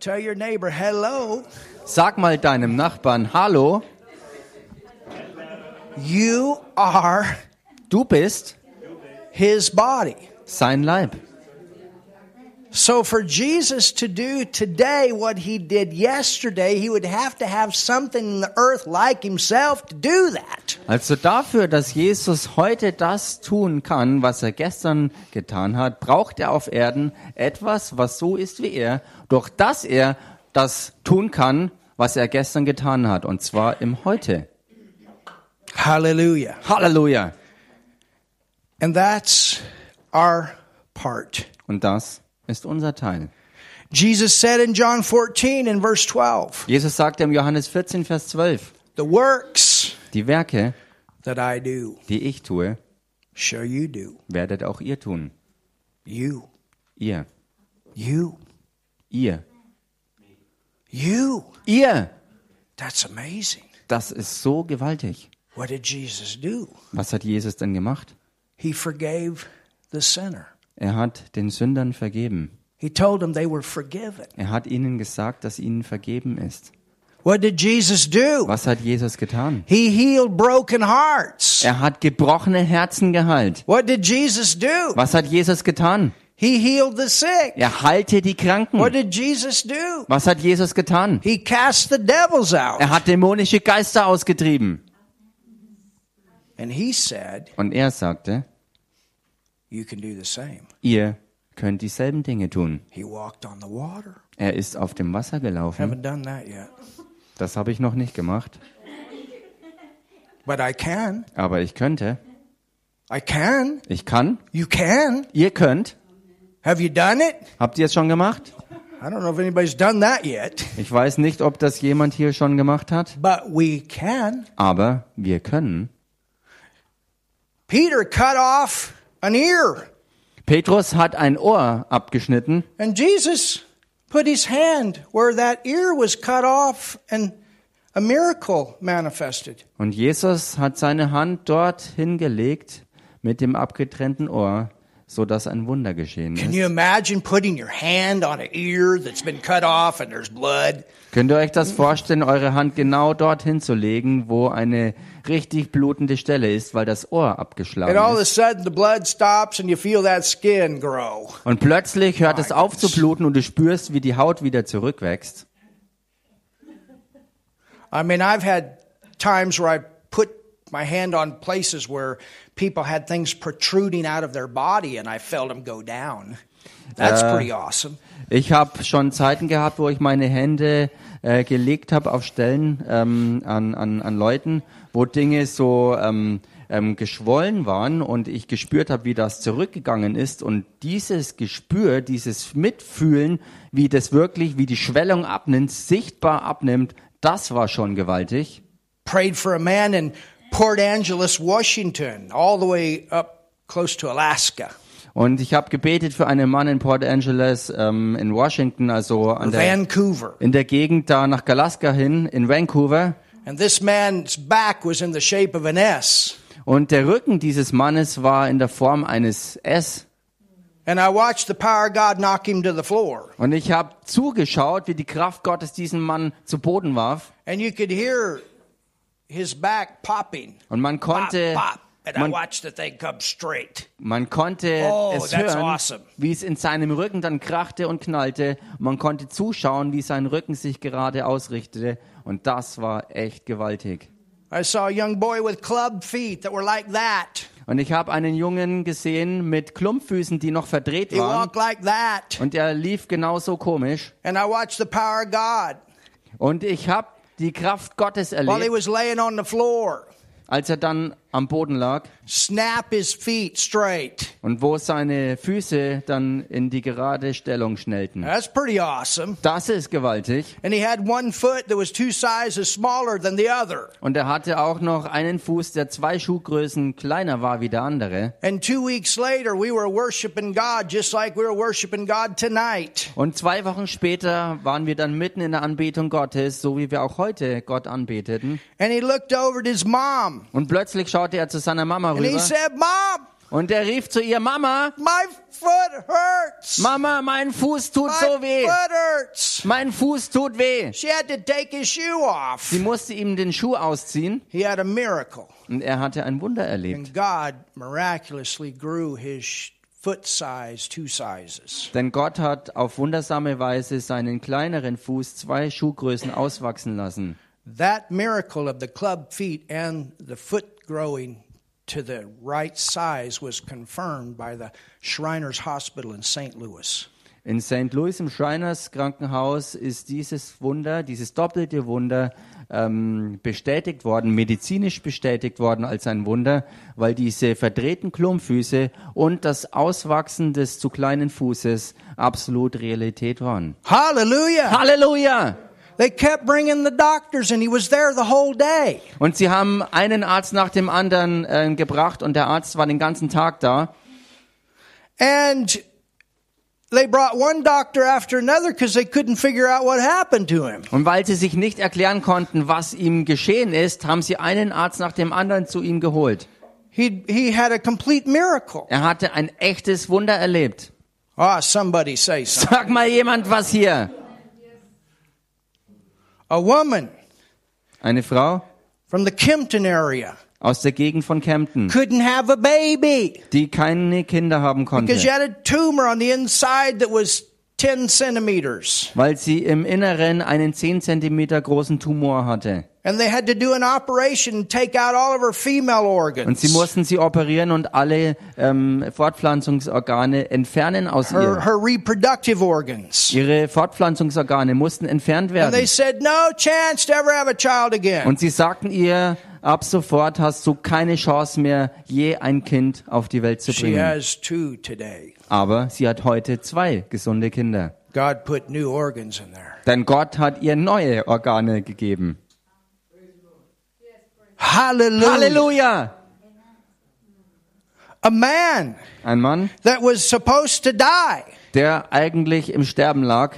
Tell your neighbor hello. Sag mal deinem Nachbarn Hallo, You are du bist his body. sein Leib. So for Jesus to do today what he did yesterday, he would have to have something in the earth like himself to do that. Also dafür, dass Jesus heute das tun kann, was er gestern getan hat, braucht er auf Erden etwas, was so ist wie er, durch das er das tun kann, was er gestern getan hat, und zwar im Heute. Hallelujah. Halleluja. And that's our part. Und das ist unser Teil. Jesus said in John 14 in verse 12, Jesus sagte im Johannes 14, Vers 12, The works die Werke, that I do die ich tue, shall you do. werdet auch ihr tun. You, Ihr, you, ihr, you. ihr. That's amazing. Das ist so gewaltig. What did Jesus do? Was hat Jesus denn gemacht? He forgave the sinner. Er hat den Sündern vergeben. He told them they were forgiven. Er hat ihnen gesagt, dass ihnen vergeben ist. What did Jesus do? Was hat Jesus getan? He healed broken hearts. Er hat gebrochene Herzen geheilt. What did Jesus do? Was hat Jesus getan? He healed the sick. Er heilte die What Kranken. did Jesus do? Was hat Jesus getan? He cast the devils out. Er hat dämonische Geister ausgetrieben. And he said, Und er sagte, You can do the same. Ihr könnt dieselben Dinge tun. He walked on the water. Er ist auf dem Wasser gelaufen. Haven't done that yet. Das habe ich noch nicht gemacht. But I can. Aber ich könnte. I can. Ich kann. You can. Ihr könnt. Have you done it? Habt ihr es schon gemacht? I don't know if anybody's done that yet. Ich weiß nicht, ob das jemand hier schon gemacht hat. But we can. Aber wir können. Peter cut off an ear. Petrus hat ein Ohr abgeschnitten And Jesus put his hand where that ear was cut off and a miracle manifested. und Jesus hat seine Hand dort hingelegt mit dem abgetrennten Ohr, so dass ein Wunder geschehen Can ist. you imagine putting your hand on an ear that's been cut off and there's blood? Könnt ihr euch das vorstellen, eure Hand genau dorthin zu legen, wo eine richtig blutende Stelle ist, weil das Ohr And all of abgeschlagen a ist? sudden the blood stops and you feel that skin grow. Und plötzlich hört es auf zu bluten und du spürst, wie die Haut wieder zurückwächst. I mean, I've had times where I my hand on places where people had things protruding out of their body and I felt them go down. That's pretty awesome. Ich habe schon Zeiten gehabt, wo ich meine Hände äh, gelegt habe auf Stellen ähm, an, an, an Leuten, wo Dinge so ähm, ähm, geschwollen waren und ich gespürt habe, wie das zurückgegangen ist. Und dieses Gespür, dieses Mitfühlen, wie das wirklich, wie die Schwellung abnimmt, sichtbar abnimmt, das war schon gewaltig. Prayed for a man in Port Angeles, Washington, all the way up close to Alaska. Und ich habe gebetet für einen Mann in Port Angeles, ähm, in Washington, also an der, Vancouver. in der Gegend da nach Alaska hin, in Vancouver. And this man's back was in the shape of an S. Und der Rücken dieses Mannes war in der Form eines S. Und ich habe zugeschaut, wie die Kraft Gottes diesen Mann zu Boden warf. And you could hear his back popping. Und man Pop, konnte, pop. And I man, watched the thing come straight. man konnte Oh, es hören, awesome. wie es in seinem Rücken dann krachte und knallte. Man konnte zuschauen, wie sein Rücken sich gerade ausrichtete. Und das war echt gewaltig. I saw a young boy with club feet that were like that. Und ich habe einen Jungen gesehen mit Klumpfüßen, die noch verdreht He waren. walked like that. Und er lief genauso komisch. And I watched the power of God Und ich habe die Kraft Gottes while he erlebt, was laying on the floor. als er dann am Boden lag Snap his feet straight. und wo seine Füße dann in die gerade Stellung schnellten. That's pretty awesome. Das ist gewaltig. And he had one foot that was two sizes smaller than the other. Und er hatte auch noch einen Fuß, der zwei Schuhgrößen kleiner war wie der andere. And two weeks later, we were worshiping God just like we were worshiping God tonight. Und zwei Wochen später waren wir dann mitten in der Anbetung Gottes, so wie wir auch heute Gott anbeteten. And he looked over at his mom Und plötzlich schaute er zu seiner Mama and he rüber said, Mom, Und er rief zu ihr, Mama, my foot hurts. Mama, mein Fuß tut my so weh. foot hurts. Mein Fuß tut weh. She had to take his shoe off. Sie musste ihm den Schuh ausziehen He had a miracle. und er hatte ein Wunder erlebt. And God miraculously grew his sh- foot size two sizes. Denn Gott hat auf wundersame Weise seinen kleineren Fuß zwei Schuhgrößen auswachsen lassen. That miracle of the club feet and the foot growing to the right size was confirmed by the Shriners Hospital in St. Louis. In St. Louis im Shriners Krankenhaus ist dieses Wunder, dieses doppelte Wunder ähm, bestätigt worden, medizinisch bestätigt worden als ein Wunder, weil diese verdrehten Klumpfüße und das Auswachsen des zu kleinen Fußes absolut Realität waren. Hallelujah! Halleluja! They kept bringing the doctors, and he was there the whole day. Und sie haben einen Arzt nach dem anderen äh, gebracht und der Arzt war den ganzen Tag da. And they brought one doctor after another because they couldn't figure out what happened to him. Und weil sie sich nicht erklären konnten, was ihm geschehen ist, haben sie einen Arzt nach dem anderen zu ihm geholt. He, he had a complete miracle. Er hatte ein echtes Wunder erlebt. Ah, somebody say something. Sag mal jemand was hier. A woman Eine Frau from the Kempton area aus der Gegend von Kempten, couldn't have a baby die keine Kinder haben because she konnte, had a tumor on the inside that was 10 centimeters. weil sie im Inneren einen 10 Zentimeter großen Tumor hatte. And they had to do an operation and take out all of her female Und sie organs. mussten sie operieren und alle ähm, Fortpflanzungsorgane entfernen aus Her, ihr. her reproductive organs. Ihre Fortpflanzungsorgane mussten entfernt And they werden. said, no chance to ever have a child again. Und sie sagten ihr, ab sofort hast du keine Chance mehr, je ein Kind auf die Welt zu She bringen. has two today. Aber sie hat heute zwei gesunde Kinder. God put new organs in there. Denn Gott hat ihr neue Organe gegeben. Hallelujah. Halleluja! A man Ein Mann, that was supposed to die. der eigentlich im Sterben lag,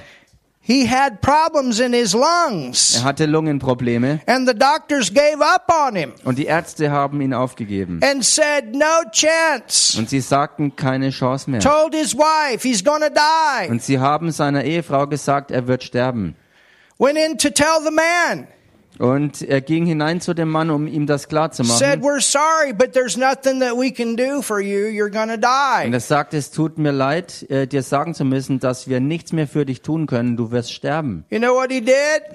He had problems in his lungs. er hatte Lungenprobleme And the doctors gave up on him und die Ärzte haben ihn aufgegeben. and said, no chance. Und sie sagten, keine Chance mehr. Told his wife he's gonna die. Und sie haben seiner Ehefrau gesagt, er wird sterben. Went in to tell the man. Und er ging hinein zu dem Mann, um ihm das Said, klarzumachen. we're sorry, but there's nothing that we can do for you. You're gonna Und er sagte, es tut mir leid, äh, dir sagen zu müssen, dass wir nichts mehr für dich tun können. Du wirst sterben. You know what he did?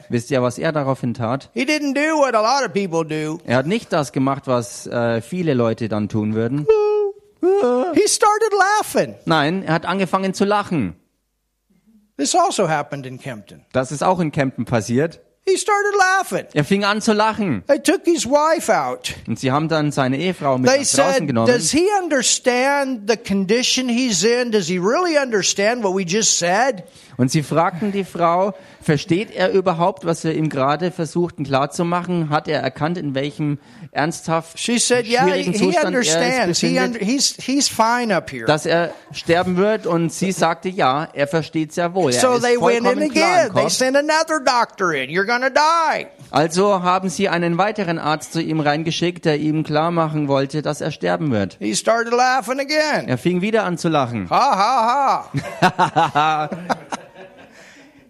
Wisst ihr, was er daraufhin tat? He didn't do what a lot of people do. Er hat nicht das gemacht, was äh, viele Leute dann tun würden. He started laughing. Nein, er hat angefangen zu lachen. This also happened in Kempton. Das ist auch in Kempten passiert. He started laughing. Er fing an zu lachen. They took his wife out. Und sie haben dann seine Ehefrau mit They nach draußen said, genommen. Does he understand the condition he's in? Does he really understand what we just said? Und sie fragten die Frau, versteht er überhaupt, was wir ihm gerade versuchten klarzumachen? Hat er erkannt, in welchem ernsthaft She said, Yeah, he, schwierigen he Zustand er understands. He befindet? under, he's, he's fine up here. dass er sterben wird und sie sagte ja, er versteht sehr wohl. Er So ist they went in again. They sent another doctor in. You're to die. Also haben sie einen weiteren Arzt zu ihm reingeschickt, der ihm klar machen wollte, dass er sterben wird. He started laughing again. Er fing wieder an zu lachen. Ha, ha, ha.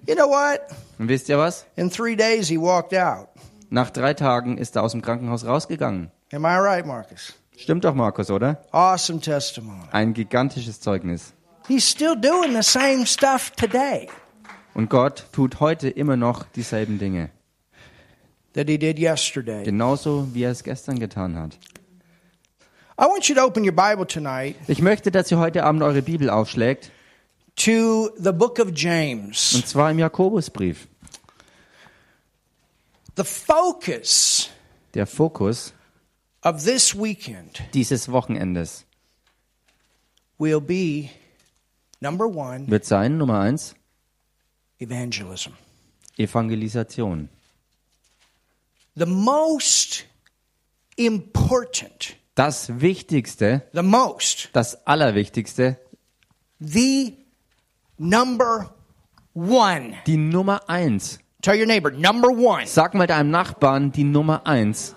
you know what? Und wisst ihr was? In three days, he walked out. Nach drei Tagen ist er aus dem Krankenhaus rausgegangen. Am I right, Marcus? Stimmt doch, Markus, oder? Awesome testimony. Ein gigantisches Zeugnis. He's still doing the same stuff today Und Gott tut heute immer noch dieselben Dinge. that he did yesterday. Genauso wie er es gestern getan hat. I want you to open your Bible tonight Ich möchte, dass ihr heute Abend eure Bibel aufschlägt. To the book of James. Und zwar im Jakobusbrief. The focus Der Fokus of this weekend dieses Wochenendes will be number one, wird sein, Nummer eins, evangelism. Evangelisation. The most important, Das Wichtigste, the most, das Allerwichtigste, the number one. die Nummer eins. Tell your neighbor, number one. Sag mal deinem Nachbarn die Nummer eins.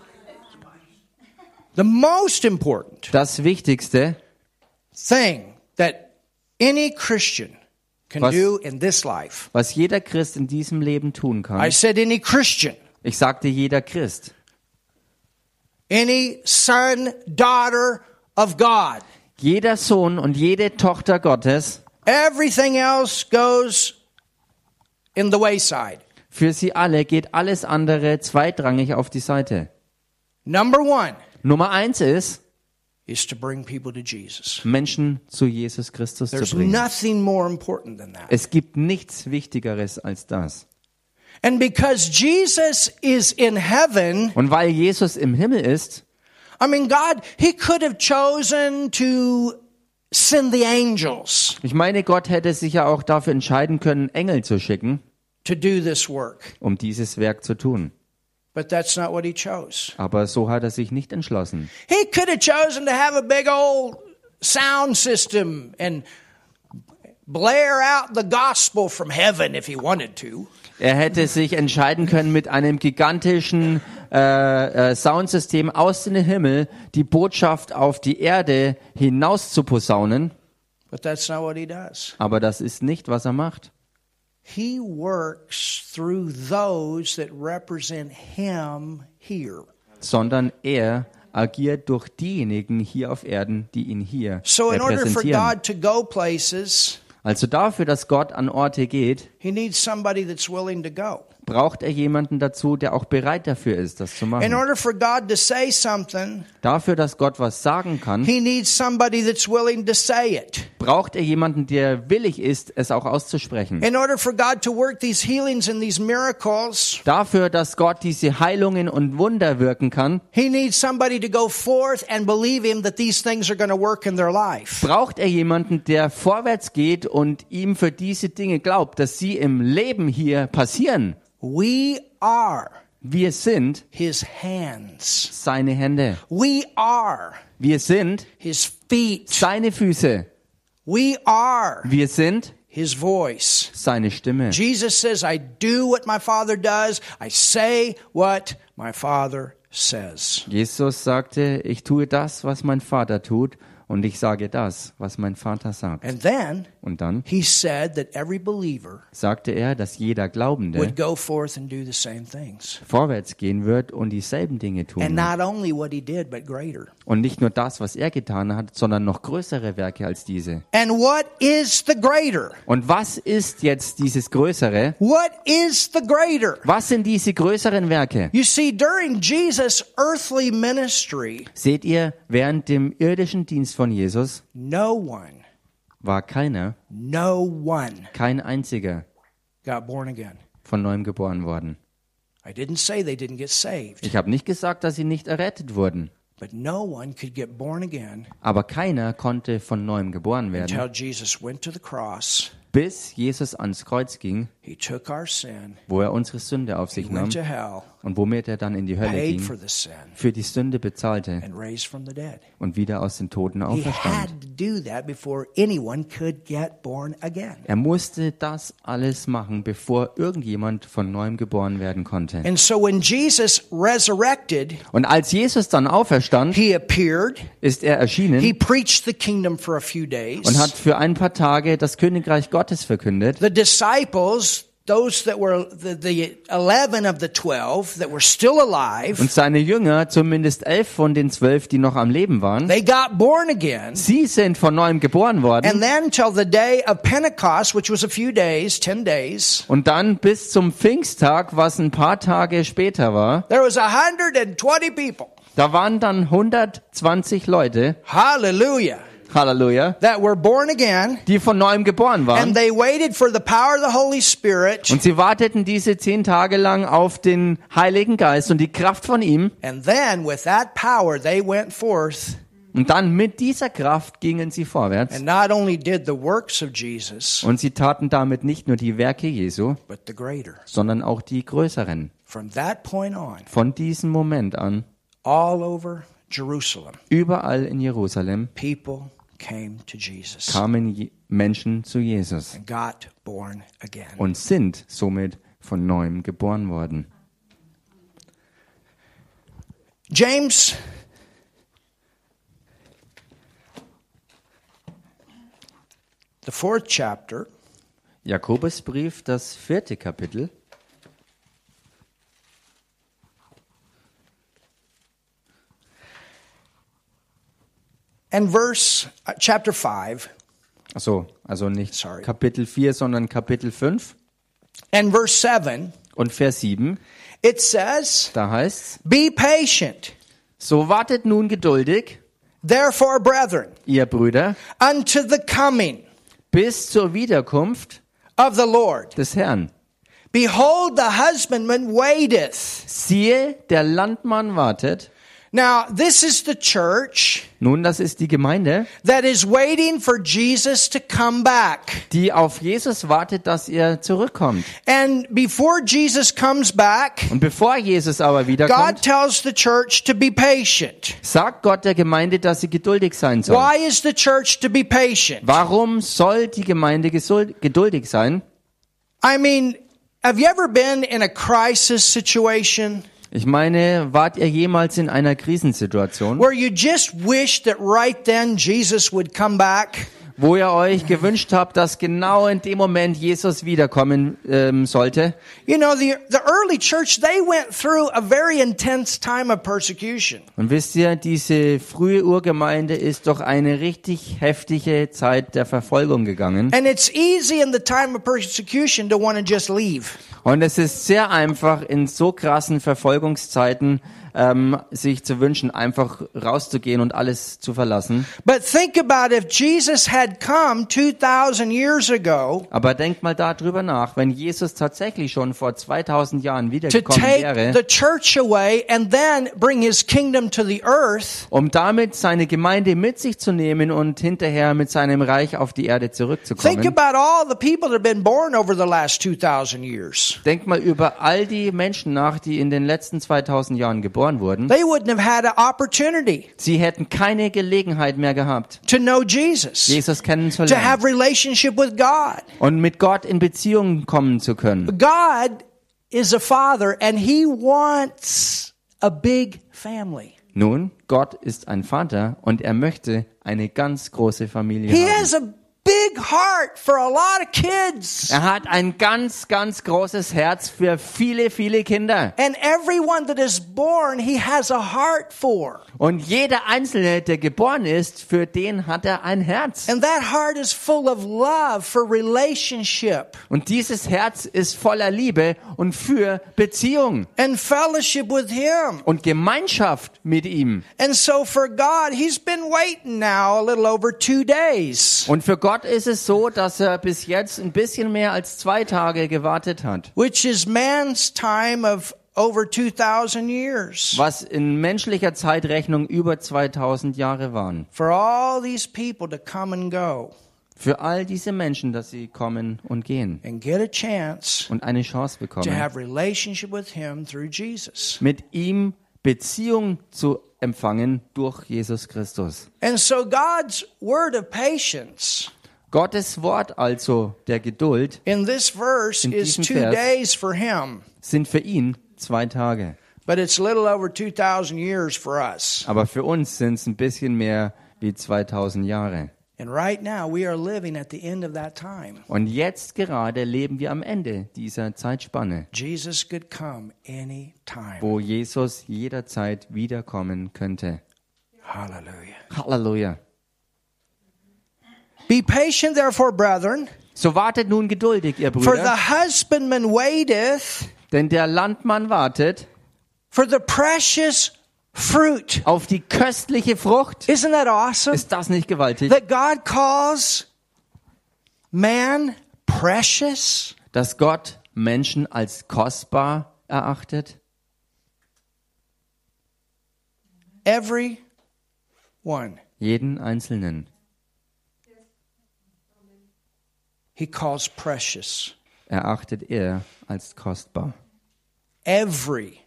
The most important Das Wichtigste thing that any Christian can Was- do in this life. Was jeder Christ in diesem Leben tun I kann. said any Christian, Ich sagte jeder Christ. any son, daughter of God. Jeder Sohn und jede Tochter Gottes, Everything else goes in the wayside. für sie alle geht alles andere zweitrangig auf die Seite. Number one Nummer eins ist, is to bring people to Jesus. Menschen zu Jesus Christus zu There's bringen. nothing more important than that. Es gibt nichts Wichtigeres als das. And because Jesus is in heaven, Und weil Jesus im Himmel ist, I mean, God, He could have chosen to send the angels ich meine, Gott hätte sich ja auch dafür entscheiden können, Engel zu schicken, to do this work. um dieses Werk zu tun. But that's not what He chose. Aber so hat er sich nicht entschlossen. He could have chosen to have a big old sound system and blare out the gospel from heaven if he wanted to. Er hätte sich entscheiden können, mit einem gigantischen äh, äh, Soundsystem aus dem Himmel die Botschaft auf die Erde hinaus zu posaunen. But that's not what he does. Aber das ist nicht, was er macht. He works through those that represent him here. Sondern er agiert durch diejenigen hier auf Erden, die ihn hier So, in order for repräsentieren. God to go places, Also dafür, dass Gott an Orte geht, he needs somebody that's willing to go. Braucht er jemanden dazu, der auch bereit dafür ist, das zu In machen. order for God to say something, Dafür, dass Gott was sagen kann, he needs somebody that's willing to say it. braucht er jemanden, der willig ist, es auch auszusprechen. In order for God to work these healings and these miracles, Dafür, dass Gott diese Heilungen und Wunder wirken kann, he needs somebody to go forth and believe him that these things are going to work in their life. braucht er jemanden, der vorwärts geht und ihm für diese Dinge glaubt, dass sie im Leben hier passieren. We are Wir sind his hands. seine Hände. We are Wir sind his feet. seine Füße. We are Wir sind his voice. seine Stimme. Jesus says, I do what my Father does, I say what my Father says. Jesus sagte, ich tue das, was mein Vater tut, und ich sage das, was mein Vater sagt. And then Und dann he said that every believer sagte er, dass jeder Glaubende would go forth and do the same things. vorwärts gehen wird und dieselben Dinge tun And wird. not only what he did, but greater. Und nicht nur das, was er getan hat, sondern noch größere Werke als diese. And what is the greater? Und was ist jetzt dieses Größere? What is the greater? Was sind diese größeren Werke? You see, during Jesus' earthly ministry, Seht ihr, während dem irdischen Dienst von Jesus no one, war keiner, no one kein einziger got born again. von neuem geboren worden. I didn't say they didn't get saved, Ich habe nicht gesagt, dass sie nicht errettet wurden, but no one could get born again aber keiner konnte von neuem geboren werden, until Jesus went to the cross. bis Jesus ans Kreuz ging, He took our sin, wo er unsere Sünde auf he sich nahm went to hell, und womit er dann in die Hölle ging, für die Sünde bezahlte und wieder aus den Toten auferstand. Er musste das alles machen, bevor irgendjemand von neuem geboren werden konnte. And so when Jesus resurrected, Und als Jesus dann auferstand, he appeared, ist er he erschienen preached the kingdom for a few days. und hat für ein paar Tage das Königreich Gottes verkündet. the disciples, those that were the, the 11 of the 12 that were still alive, Und seine Jünger, zumindest elf von den zwölf, die noch am Leben waren, they got born again. sie sind von neuem geboren worden. And then till the day of Pentecost, which was a few days, 10 days, Und dann bis zum Pfingsttag, was ein paar Tage später war, there was 120 people. da waren dann 120 Leute, Hallelujah. Halleluja, That were born again. die von neuem geboren And waren. they waited for the power of the Holy Spirit. Und sie warteten diese zehn Tage lang auf den Heiligen Geist und die Kraft von ihm. And then with that power, they went forth Und dann mit dieser Kraft gingen sie vorwärts. and not only did the works of Jesus, Und sie taten damit nicht nur die Werke Jesu, but the greater. sondern auch die größeren. From that point on, Von diesem Moment an, all over Jerusalem, überall in Jerusalem, people kamen Menschen zu Jesus and got born again. und sind somit von neuem geboren worden. James the fourth chapter. Jakobusbrief, das vierte Kapitel. And verse uh, chapter 5 Achso, also nicht Sorry. Kapitel 4, sondern Kapitel 5 and verse 7, und Vers 7. it says, Da heißt's, Be patient, so wartet nun geduldig, therefore, brethren, ihr Brüder, unto the coming bis zur Wiederkunft of the Lord. des Herrn. Behold, the husbandman waiteth. Siehe, der Landmann wartet. Now, this is the church Nun, das ist die Gemeinde, that is waiting for Jesus to come back. die auf Jesus wartet, dass er zurückkommt. And before Jesus comes back, Und bevor Jesus aber God wiederkommt, tells the church to be patient. sagt Gott der Gemeinde, dass sie geduldig sein soll. Why is the church to be patient? Warum soll die Gemeinde geduldig sein? I mean, have you ever been in a crisis situation Ich meine, wart ihr jemals in einer Krisensituation, where you just wish that right then Jesus would come back? wo ihr euch gewünscht habt, dass genau in dem Moment Jesus wiederkommen ähm, sollte? You know, the, the early church, they went through a very intense time of persecution. Und wisst ihr, diese frühe Urgemeinde ist doch eine richtig heftige Zeit der Verfolgung gegangen. And it's easy in the time of persecution to want to just leave. Und es ist sehr einfach, in so krassen Verfolgungszeiten ähm, sich zu wünschen, einfach rauszugehen und alles zu verlassen. But think about if Jesus had come 2,000 years ago Aber denkt mal darüber nach, wenn Jesus tatsächlich schon vor 2000 Jahren wiedergekommen wäre, um damit seine Gemeinde mit sich zu nehmen und hinterher mit seinem Reich auf die Erde think zurückzukommen. about all the people that have been born over the last 2,000 years. Denkt mal über all die Menschen nach, die in den letzten 2000 Jahren geboren wurden. They wouldn't have had an opportunity Sie hätten keine Gelegenheit mehr gehabt, to know Jesus, Jesus to kennenzulernen have relationship with God. und mit Gott in Beziehung kommen zu können. God is a father and he wants a big family. Nun, Gott ist ein Vater und er möchte eine ganz große Familie He haben. Big heart for a lot of kids. Er hat ein ganz, ganz großes Herz für viele, viele Kinder. And everyone that is born, he has a heart for. Und jeder Einzelne, der geboren ist, für den hat er ein Herz. And that heart is full of love for relationship Und dieses Herz ist voller Liebe und für Beziehung and fellowship with him. und Gemeinschaft mit ihm. And so for God, he's been waiting now a little over two days, Und für Gott ist es so, dass er bis jetzt ein bisschen mehr als zwei Tage gewartet hat. which is man's time of over 2,000 years. Was in menschlicher Zeitrechnung über 2000 Jahre waren. For all these people to come and go Für all diese Menschen, dass sie kommen und gehen and get a chance und eine Chance to bekommen, have relationship with him through Jesus. mit ihm Beziehung zu empfangen durch Jesus Christus. And so God's word of patience Gottes Wort also der Geduld in this verse In is diesem two Vers- days for him, sind für ihn zwei Tage. but it's a little over 2,000 years for us. Aber für uns sind es ein bisschen mehr wie 2000 Jahre. And right now we are living at the end of that time. Und jetzt gerade leben wir am Ende dieser Zeitspanne, Jesus could come any time. wo Jesus jederzeit wiederkommen könnte. Hallelujah. Halleluja. Be patient, therefore, brethren, So wartet nun geduldig, ihr for Brüder, the husbandman waiteth denn der Landmann wartet for the precious fruit. auf die köstliche Frucht. Isn't that awesome? Ist das nicht gewaltig? That God calls man precious? Dass Gott Menschen als kostbar erachtet? Every one. Jeden Einzelnen. He calls precious. erachtet er als kostbar. Every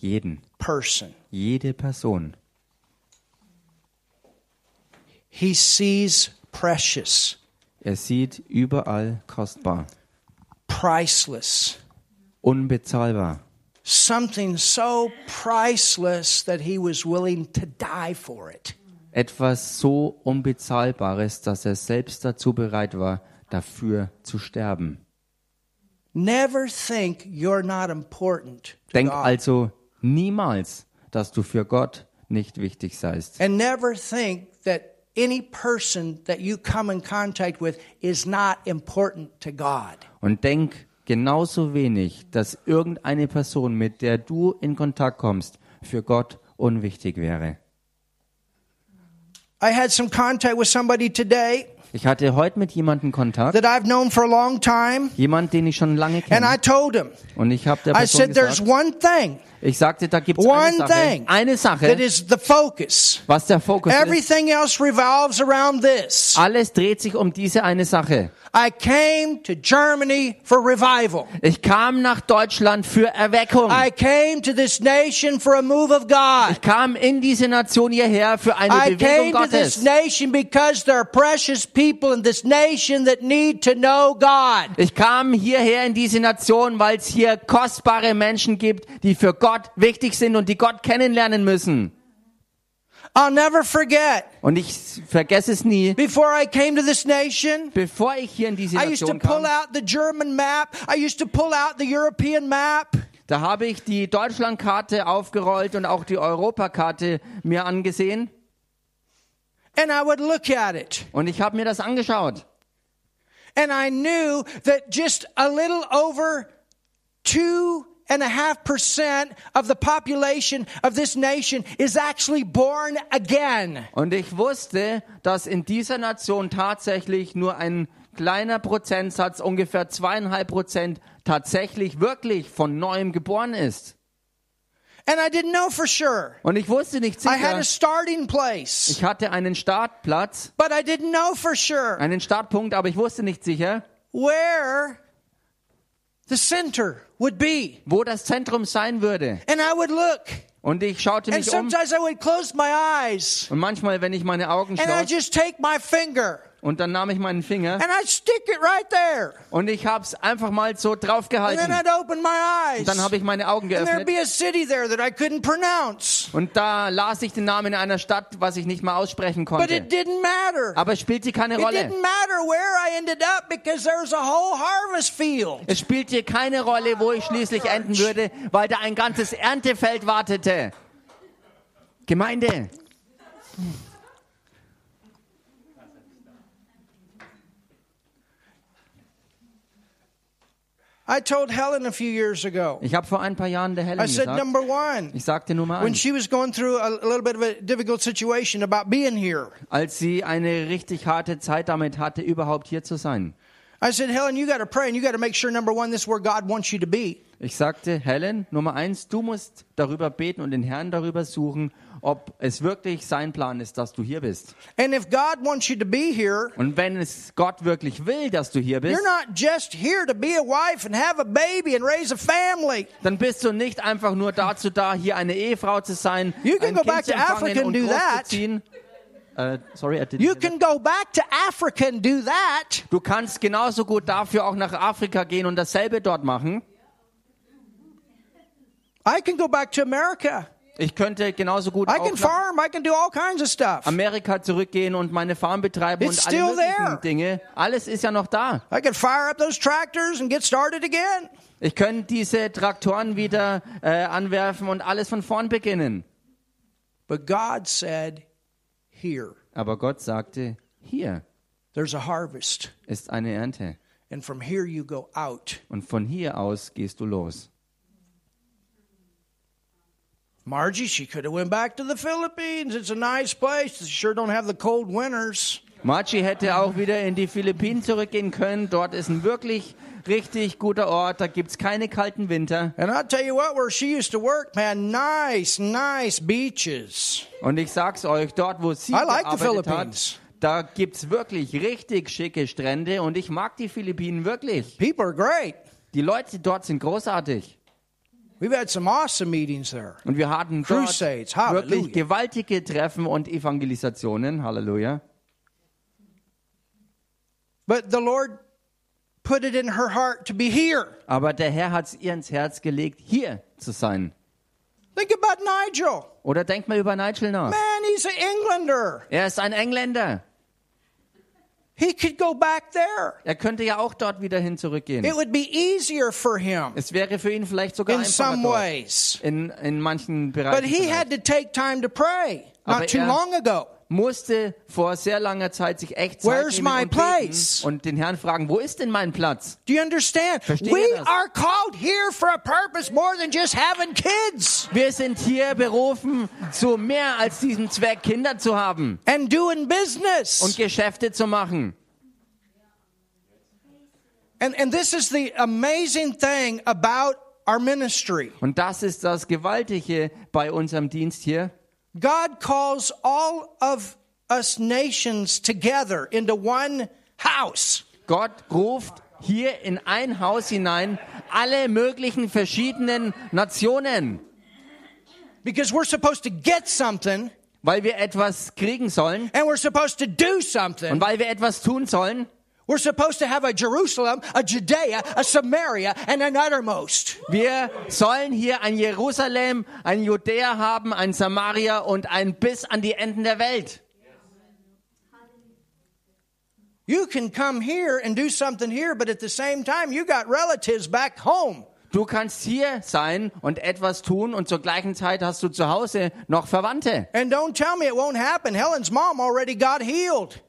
Jeden, person. jede Person. He sees precious, Er sieht überall kostbar, priceless. unbezahlbar. Something so priceless that he was willing to die for it. Etwas so Unbezahlbares, dass er selbst dazu bereit war, dafür zu sterben. Never think you're not important to Denk also niemals, dass du für Gott nicht wichtig seist. And never think that any person that you come in contact with is not important to God. Und denk genauso wenig, dass irgendeine Person, mit der du in Kontakt kommst, für Gott unwichtig wäre. I had some contact with somebody today Ich hatte heute mit jemandem Kontakt, that I've known for a long time, jemand, den ich schon lange and I kenne. told him, Und ich habe der I Person said, there's gesagt, one thing ich sagte, da gibt es eine Sache, eine that Sache, is the focus. was der Fokus ist. Everything else revolves around this. Alles dreht sich um diese eine Sache. I came to Germany for revival. Ich kam nach Deutschland für Erweckung. I came to this nation for a move of God. Ich kam in diese Nation hierher für eine I Bewegung came to this Gottes. nation because there are precious people in this nation that need to know God. Ich kam hierher in diese Nation, weil es hier kostbare Menschen gibt, die für Gott wichtig sind und die Gott kennenlernen müssen. I'll never forget, Und ich vergesse es nie. before I came to this nation, Bevor ich hier in diese I used to Nation pull kam, out the German map. I used to pull out the European map. da habe ich die Deutschlandkarte aufgerollt und auch die Europakarte mir angesehen. And I would look at it. Und ich habe mir das angeschaut. And I knew that just a little over two and a half percent of the population of this nation is actually born again. Und ich wusste, dass in dieser Nation tatsächlich nur ein kleiner Prozentsatz, ungefähr zweieinhalb Prozent, tatsächlich wirklich von neuem geboren ist. And I didn't know for sure. Und ich wusste nicht I had sicher. a starting place, Ich hatte einen Startplatz, but I didn't know for sure einen Startpunkt, aber ich wusste nicht sicher, where the center would be. wo das Zentrum sein würde. And I would look, Und ich schaute mich um. sometimes I would close my eyes, Und manchmal, wenn ich meine Augen schloss, und dann nahm ich meinen Finger and I'd stick it right there. und ich hab's einfach mal so And then draufgehalten. I'd open my eyes. Dann habe ich meine Augen geöffnet. be a city there that I couldn't pronounce. Und da las ich den Namen einer Stadt, was ich nicht mal aussprechen But konnte. Aber es spielte keine Rolle. Es spielte keine Rolle, wo ich schließlich enden würde, weil da ein ganzes Erntefeld wartete. Gemeinde. I told Helen a few years ago. Ich habe vor ein paar Jahren der Helen I said, gesagt, number one, ich sagte Nummer when eins, she was going through a, a little bit of a difficult situation about being here, als sie eine richtig harte Zeit damit hatte, überhaupt hier zu sein. I said, Helen, you got to pray and you got to make sure, number one, this is where God wants you to be. Ich sagte, Helen, Nummer eins, du musst darüber beten und den Herrn darüber suchen, ob es wirklich sein Plan ist, dass du hier bist. And if God wants you to be here, Und wenn es Gott wirklich will, dass du hier bist, you're not just here to be a wife and have a baby and raise a family. dann bist du nicht einfach nur dazu da, hier eine Ehefrau zu sein, You can ein go Kind back zu to empfangen Africa and und do that. großzuziehen. Äh, sorry, I didn't You can go back to Africa and do that. Du kannst genauso gut dafür auch nach Afrika gehen und dasselbe dort machen. I can go back to America. Ich könnte genauso gut I auch can nach farm. I can do all kinds of stuff. Amerika zurückgehen und meine Farm betreiben It's und alle möglichen there. Dinge. Alles ist ja noch da. I can fire up those tractors and get started again. Ich könnte diese Traktoren wieder äh, anwerfen und alles von vorn beginnen. But God said, Here, Aber Gott sagte, hier there's a harvest. ist eine Ernte. And from here you go out. Und von hier aus gehst du los. Margie, she could have went back to the Philippines. It's a nice place. They sure don't have the cold winters. Margie hätte auch wieder in die Philippinen zurückgehen können. Dort ist ein wirklich richtig guter Ort. Da gibt's keine kalten Winter. And I'll tell you what, where she used to work, man, nice, nice beaches. Und ich sag's euch, dort wo sie I like gearbeitet hat, da gibt's wirklich richtig schicke Strände und ich mag die Philippinen wirklich. People are great. Die Leute dort sind großartig. We've had some awesome meetings there. Und wir hatten dort Crusades, wirklich gewaltige Treffen und Evangelisationen. Halleluja. But the Lord put it in her heart to be here. Aber der Herr hat's ihr ins Herz gelegt, hier zu sein. Think about Nigel. Oder denk mal über Nigel nach. Man, he's an Englander. Er ist ein Engländer. He could go back there. Er könnte ja auch dort wieder hin zurückgehen. It would be easier for him Es wäre für ihn vielleicht sogar in einfacher some ways. In, in manchen Bereichen. But he vielleicht. had to take time to pray Aber not too er- long ago. Musste vor sehr langer Zeit sich echt Zeit Where's nehmen my und, place? und den Herrn fragen, wo ist denn mein Platz? Do you understand? Versteht We ihr das? are called here for a purpose more than just having kids Wir sind hier berufen, zu mehr als diesem Zweck Kinder zu haben and doing und business. Geschäfte zu machen. And, and this is the amazing thing about our ministry. Und das ist das Gewaltige bei unserem Dienst hier. God calls all of us nations together into one house. Gott ruft hier in ein Haus hinein alle möglichen verschiedenen Nationen, Because we're supposed to get something weil wir etwas kriegen sollen and we're supposed to do und something. weil wir etwas tun sollen. We're supposed to have a Jerusalem, a Judea, a Samaria, and an uttermost. Wir sollen hier ein Jerusalem, ein Judäa haben, ein Samaria und ein bis an die Enden der Welt. You can come here and do something here, but at the same time, you got relatives back home. Du kannst hier sein und etwas tun und zur gleichen Zeit hast du zu Hause noch Verwandte. And don't tell me it won't happen. Helen's mom already got healed.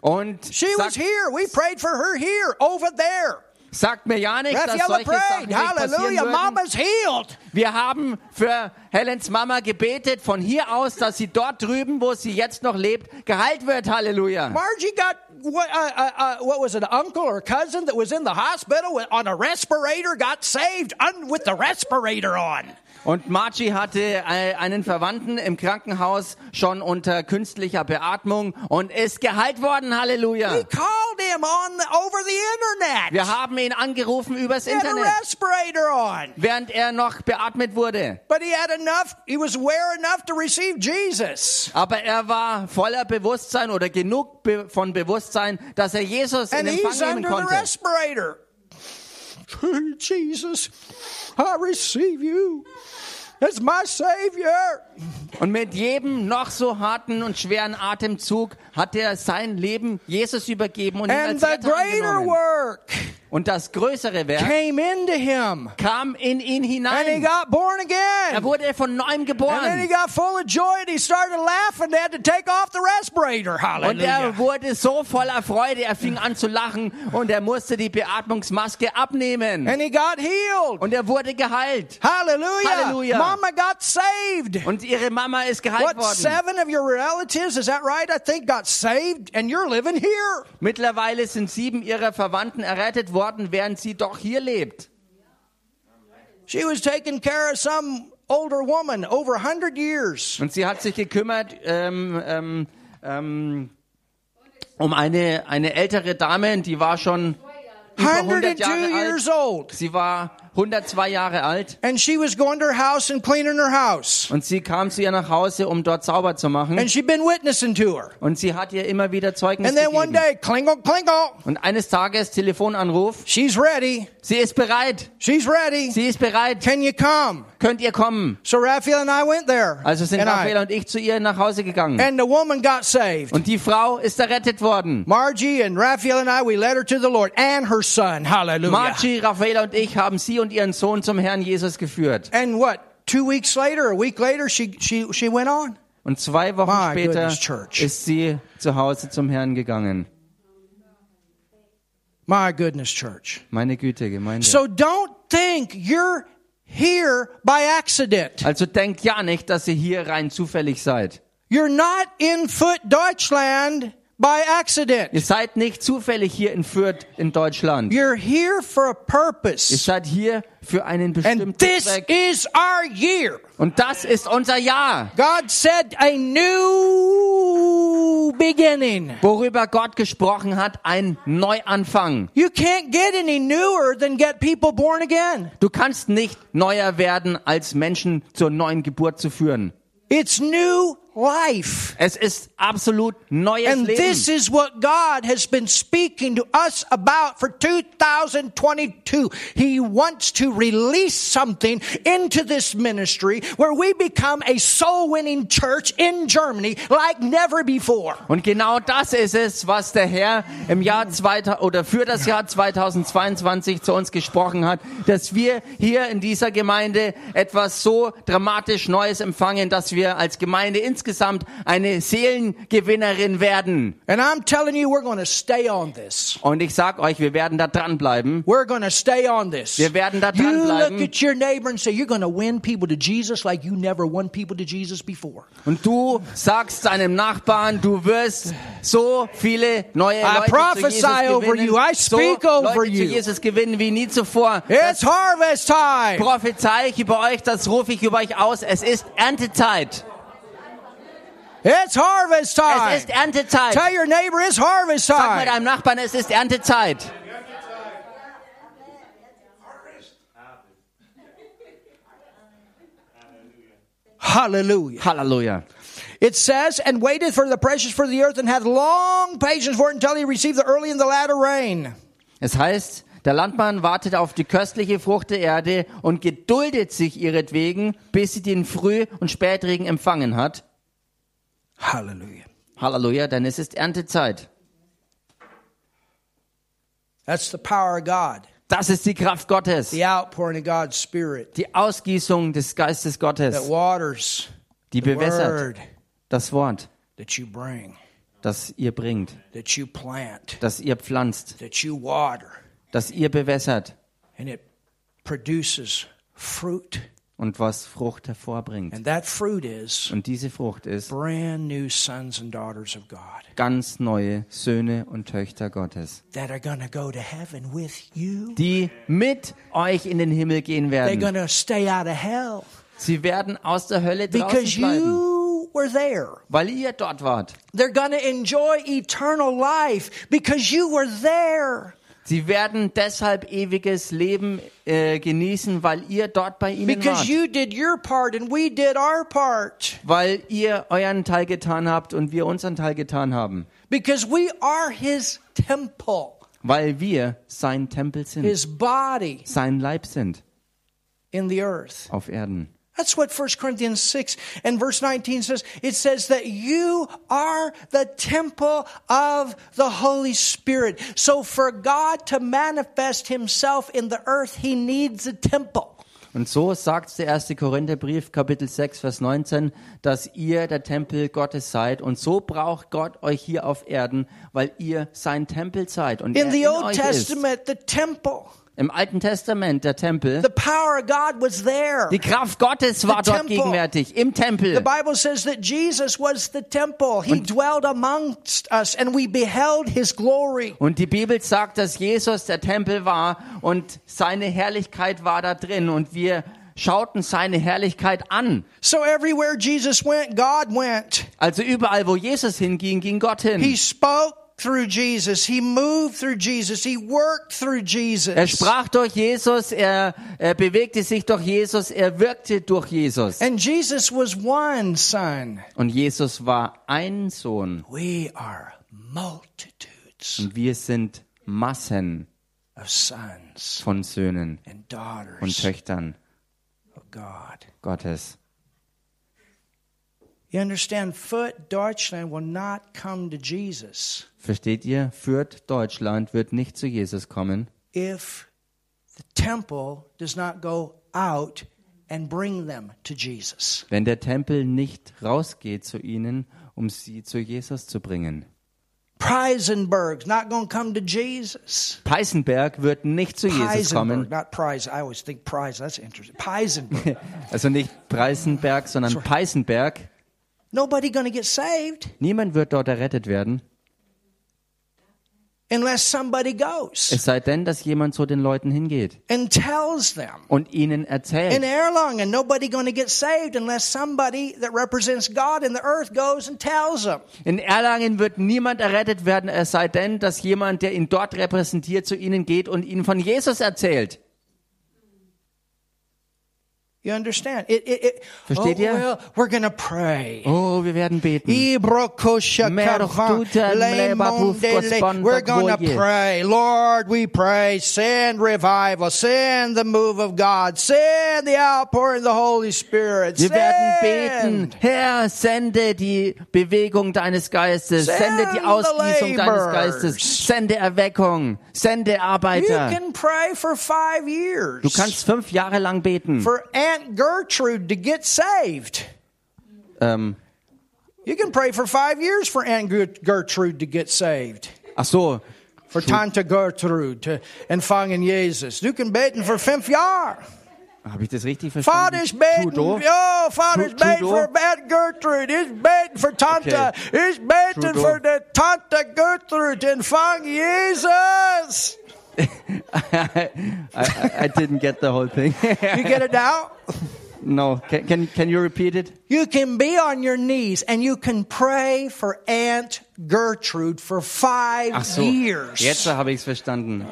Und She was here. We prayed for her here, over there. sagt mir ja nicht, dass solche Sachen prayed. passieren Hallelujah. Mama's healed. Wir haben für Helens Mama gebetet von hier aus, dass sie dort drüben, wo sie jetzt noch lebt, geheilt wird. Halleluja. Margie got what, uh, uh, uh, what was it, an uncle or cousin that was in the hospital with, on a respirator, got saved un, with the respirator on. Und Margie hatte äh, einen Verwandten im Krankenhaus schon unter künstlicher Beatmung und ist geheilt worden. Halleluja. We called him on the, over the internet. Wir haben ihn angerufen übers He had a Internet, respirator on. während er noch beatmet wurde. But he had enough, he was aware enough to receive Jesus. Aber er war voller Bewusstsein oder genug be von Bewusstsein, dass er Jesus in And Empfang he's nehmen under the konnte. respirator. Jesus, I receive you as my Savior. Und mit jedem noch so harten und schweren Atemzug hat er sein Leben Jesus übergeben und ihn And als the Retter greater angenommen. work Und das größere Werk came into him. kam in ihn And he hinein. got born Er again. wurde von neuem And then he geboren. got full of joy and he started laughing. They had to take off the respirator. Und er wurde so voller Freude, er fing an zu lachen und er musste die Beatmungsmaske abnehmen. And he got healed. Und er wurde geheilt. Hallelujah. Hallelujah. Mama got saved. Und ihre Mama ist geheilt What, worden. seven of your relatives, is that right? I think got saved and you're living here. Mittlerweile sind sieben ihrer Verwandten errettet worden, während sie doch hier lebt. She was taking care of some older woman over a hundred years. Und sie hat sich gekümmert ähm, ähm, ähm, um eine, eine ältere Dame, die war schon über 100 102 Jahre alt. Sie war 102 Jahre alt And she was going to her house and cleaning her house. und sie kam zu ihr nach Hause, um dort sauber zu machen. And she'd been witnessing to her. Und sie hat ihr immer wieder Zeugnis And then one gegeben. day, klingle, klingle. Und eines Tages Telefonanruf. She's ready. Sie ist bereit. She's ready. Sie ist bereit. Can you come? Könnt ihr kommen? So Raphael and I went there. Also sind and, Raphael I, und ich zu ihr nach Hause gegangen. and the woman got saved. Und die Frau ist errettet worden. Margie and Raphael and I, we led her to the Lord and her son. Hallelujah. Margie, Raffaela und ich haben sie und ihren Sohn zum Herrn Jesus geführt. And what? Two weeks later, a week later, she she she went on. Und zwei Wochen My später goodness, Church. ist sie zu Hause zum Herrn gegangen. My goodness, church. Meine Güte, Gemeinde. So don't think you're here by accident. also denkt ja nicht, dass ihr hier rein zufällig seid. You're not in Foot Deutschland by accident. Ihr seid nicht zufällig hier in Fürth in Deutschland. You're here for a Ihr purpose. seid hier für einen And bestimmten this Zweck. is our year. Und das ist unser Jahr, God said a new beginning. worüber Gott gesprochen hat, ein Neuanfang. You can't get any newer than get people born again. Du kannst nicht neuer werden, als Menschen zur neuen Geburt zu führen. It's new life. Es ist absolut neues And Leben. this is what God has been speaking to us about for 2022. He wants to release something into this ministry where we become a soul winning church in Germany like never before. Und genau das ist es, was der Herr im Jahr 2000 oder für das Jahr 2022 zu uns gesprochen hat, dass wir hier in dieser Gemeinde etwas so dramatisch Neues empfangen, dass wir als Gemeinde insgesamt eine Seelengewinnerin werden. And I'm telling you, we're going to stay on this. Und ich sag euch, wir werden da dranbleiben. We're going to stay on this. Wir werden da You dranbleiben. look at your neighbor and say, you're going to win people to Jesus like you never won people to Jesus before. Und du sagst deinem Nachbarn, du wirst so viele neue I Leute zu Jesus over gewinnen, you. I so speak over Leute zu you. Jesus gewinnen wie nie zuvor. It's harvest time. prophezei ich über euch, das rufe ich über euch aus. Es ist Erntezeit. It's harvest time. Es ist Erntezeit. Tell your neighbor it's harvest Sag mal time. deinem Nachbarn, es ist Erntezeit. Hallelujah. Halleluja. It says, and waited for the precious for the earth and had long patience for it until he received the early and the latter rain. Es heißt, der Landmann wartet auf die köstliche Frucht der Erde und geduldet sich ihretwegen, bis sie den Früh- und Spätregen empfangen hat. Hallelujah. Halleluja, denn es ist Erntezeit. That's the power of God, Das ist die Kraft Gottes. the outpouring of God's Spirit Die Ausgießung des Geistes that Gottes, waters die the bewässert das Wort, that you bring, das ihr bringt, that you plant, das ihr pflanzt, that you water, das ihr bewässert and it produces fruit. Und was Frucht hervorbringt. And that fruit is Und diese Frucht ist brand new sons and daughters of God ganz neue Söhne und Töchter Gottes, that are going to go to heaven with you. die mit euch in den Himmel gehen werden. going to stay out of hell Sie werden aus der Hölle draußen bleiben, you were there. weil ihr dort wart. They're going to enjoy eternal life because you were there. Sie werden deshalb ewiges Leben äh, genießen, weil ihr dort bei ihnen Because wart. you did your part and we did our part. Weil ihr euren Teil getan habt und wir unseren Teil getan haben. Because we are his temple, Weil wir sein Tempel sind, his body sein Leib sind in the earth. auf Erden. That's what 1 Corinthians 6 and verse 19 says. It says that you are the temple of the Holy Spirit. So for God to manifest himself in the earth, he needs a temple. Und so sagt der erste Korintherbrief, Kapitel 6, Vers 19, dass ihr der Tempel Gottes seid. Und so braucht Gott euch hier auf Erden, weil ihr sein Tempel seid. Und In er the Old euch ist. The temple, Im Alten Testament, der Tempel, the power of God was there. die Kraft Gottes war The dort temple. gegenwärtig, im The Tempel. Bible says that Jesus was the temple. He dwelled amongst us and we beheld his glory. Und die Bibel sagt, dass Jesus der Tempel war und seine Herrlichkeit war da drin und wir schauten seine Herrlichkeit an. So everywhere Jesus went, God went. Also überall, wo Jesus hinging, ging Gott hin. He spoke through Jesus. He moved through Jesus. He worked through Jesus. Er sprach durch Jesus, er, er bewegte sich durch Jesus, er wirkte durch Jesus. And Jesus was one son. Und Jesus war ein Sohn We are multitudes und wir sind Massen of sons von Söhnen and und daughters Töchtern of God. Gottes. You understand, Foot Deutschland will not come to Jesus Versteht ihr? Fürth, Deutschland wird nicht zu Jesus kommen, if the temple does not go out and bring them to Jesus. wenn der Tempel nicht rausgeht zu ihnen, um sie zu Jesus zu bringen. Preisenberg's not going to come to Jesus. Peißenberg wird nicht zu Jesus Peisenberg, kommen. not Prize. I always think Prize. That's interesting. Peisenberg. Also nicht Preißenberg, sondern Peißenberg. Nobody to get saved Niemand wird dort errettet werden, unless somebody goes es sei denn, dass jemand zu den Leuten hingeht and tells them. und ihnen In erzählt. Erlangen, nobody going to get saved unless somebody that represents God in the earth goes and tells them. In Erlangen wird niemand errettet werden, es sei denn, dass jemand, der ihn dort repräsentiert, zu ihnen geht und ihnen von Jesus erzählt. You understand? It, it, it, Versteht oh, ihr? well, we're to pray. Oh, wir werden beten. We're going to dagvoje. pray. Lord, we pray. Send revival. Send the move of God. Send the outpouring of the Holy Spirit. Wir werden beten, Send. Herr, sende die Bewegung deines Geistes, sende die Send Ausgießung deines. Geistes, sende Erweckung, sende You Arbeiter. can pray for five years. Du kannst fünf Jahre lang beten. for Aunt Gertrude to get saved. Ähm, You can pray for five years for Aunt Gertrude to get saved. ach so, For Tante Gertrude to empfangen Jesus. Du kan beten für fünf Jahre. habe ich das richtig verstanden? Vater's beten. Trudeau? Vater's oh, Tru- beten Trudeau? for Aunt Gertrude. He's beten for Tante. Okay. He's beten Trudeau. for the Tante Gertrude to empfang Jesus. I, I, I didn't get the whole thing. You get it now? no, can, can, can you repeat it? You can be on your knees and you can pray for Aunt Gertrude for five Ach so, years. jetzt habe ich es verstanden.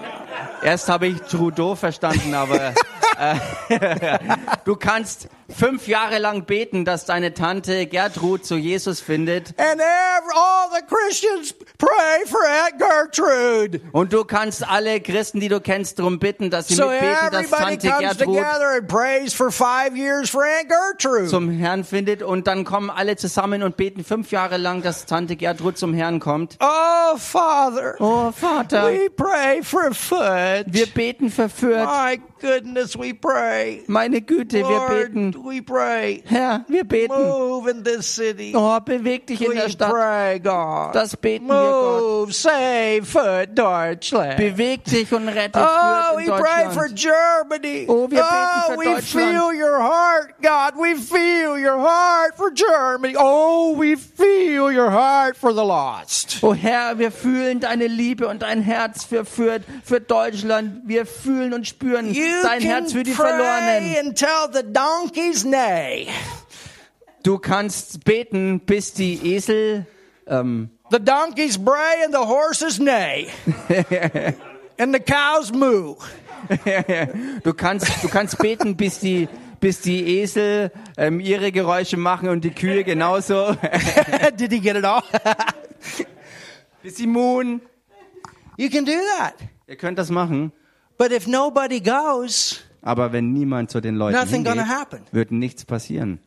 Erst habe ich Trudeau verstanden, aber äh, du kannst fünf Jahre lang beten, dass deine Tante Gertrud zu Jesus findet. And every, all the Christians pray for Aunt Gertrude. Und du kannst alle Christen, die du kennst, darum bitten, dass sie So mitbeten, dass Tante Gertrud and prays for five years for Aunt Gertrude. zum Herrn findet. Und dann kommen alle zusammen und beten fünf Jahre lang, dass Tante Gertrud zum Herrn kommt. oh, Father, Oh Vater, we pray for Foot. wir beten verführt. My goodness, we pray. Meine Güte, wir Lord, beten. we pray. Herr, wir beten. Move in this city. Oh, beweg dich in we der Stadt. pray, God. Das beten wir, Gott. Move, save Foot Deutschland. Beweg dich und rette Oh, Fürth we in pray for Deutschland. Germany. Oh, wir beten für we Deutschland. feel your heart, God. We feel your heart for Germany. Oh, we feel your heart for the lost. Oh Herr, wir fühlen deine Liebe und dein Herz für Fürth, für Deutschland. Wir fühlen und spüren You dein Herz für die Verlorenen. until the donkeys neigh. Du kannst beten, bis die Esel, ähm, The donkeys bray and the horses neigh. and the cows moo. du kannst, du kannst beten, bis die, bis die Esel ähm, ihre Geräusche machen und die Kühe genauso. Did he get it all? bis sie muhen. you can do that. Ihr könnt das machen. But if nobody goes, Aber wenn niemand zu den Leuten Nothing gonna hingeht, happen. wird nichts passieren.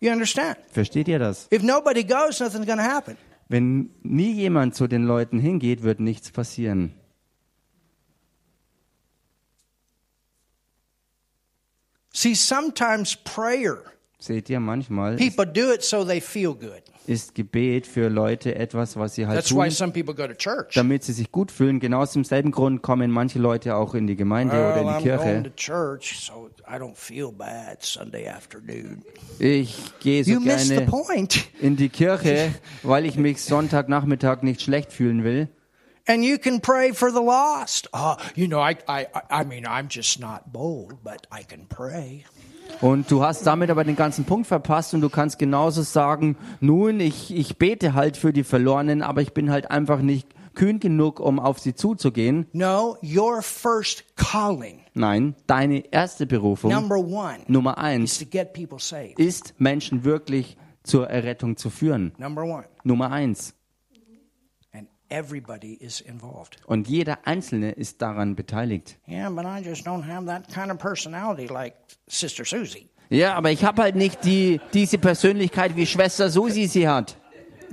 you understand? Versteht ihr das? If nobody goes, nothing's to happen. Wenn nie jemand zu den Leuten hingeht, wird nichts passieren. See, sometimes prayer, Seht ihr, manchmal ist, people do it so they feel good. ist Gebet für Leute etwas, was sie halt That's why tun, some people go to church. damit sie sich gut fühlen. Genau aus demselben Grund kommen manche Leute auch in die Gemeinde oder in die Kirche. church, so I don't feel bad Sunday afternoon. Ich gehe so You missed the gerne point. in die Kirche, weil ich mich Sonntagnachmittag nicht schlecht fühlen will. And you can pray for the lost. Oh, you know, I, I, I mean, I'm just not bold, but I can pray. Und du hast damit aber den ganzen Punkt verpasst und du kannst genauso sagen, nun, ich, ich bete halt für die Verlorenen, aber ich bin halt einfach nicht kühn genug, um auf sie zuzugehen. No, your first calling, Nein, deine erste Berufung, number one, Nummer is eins, to get people saved. ist, Menschen wirklich zur Errettung zu führen. Number one. Nummer eins. Everybody is involved. Und jeder Einzelne ist daran beteiligt. Yeah, but I just don't have that kind of personality like Sister Susie. Ja, aber ich habe halt nicht die, diese Persönlichkeit, wie Schwester Susi sie hat.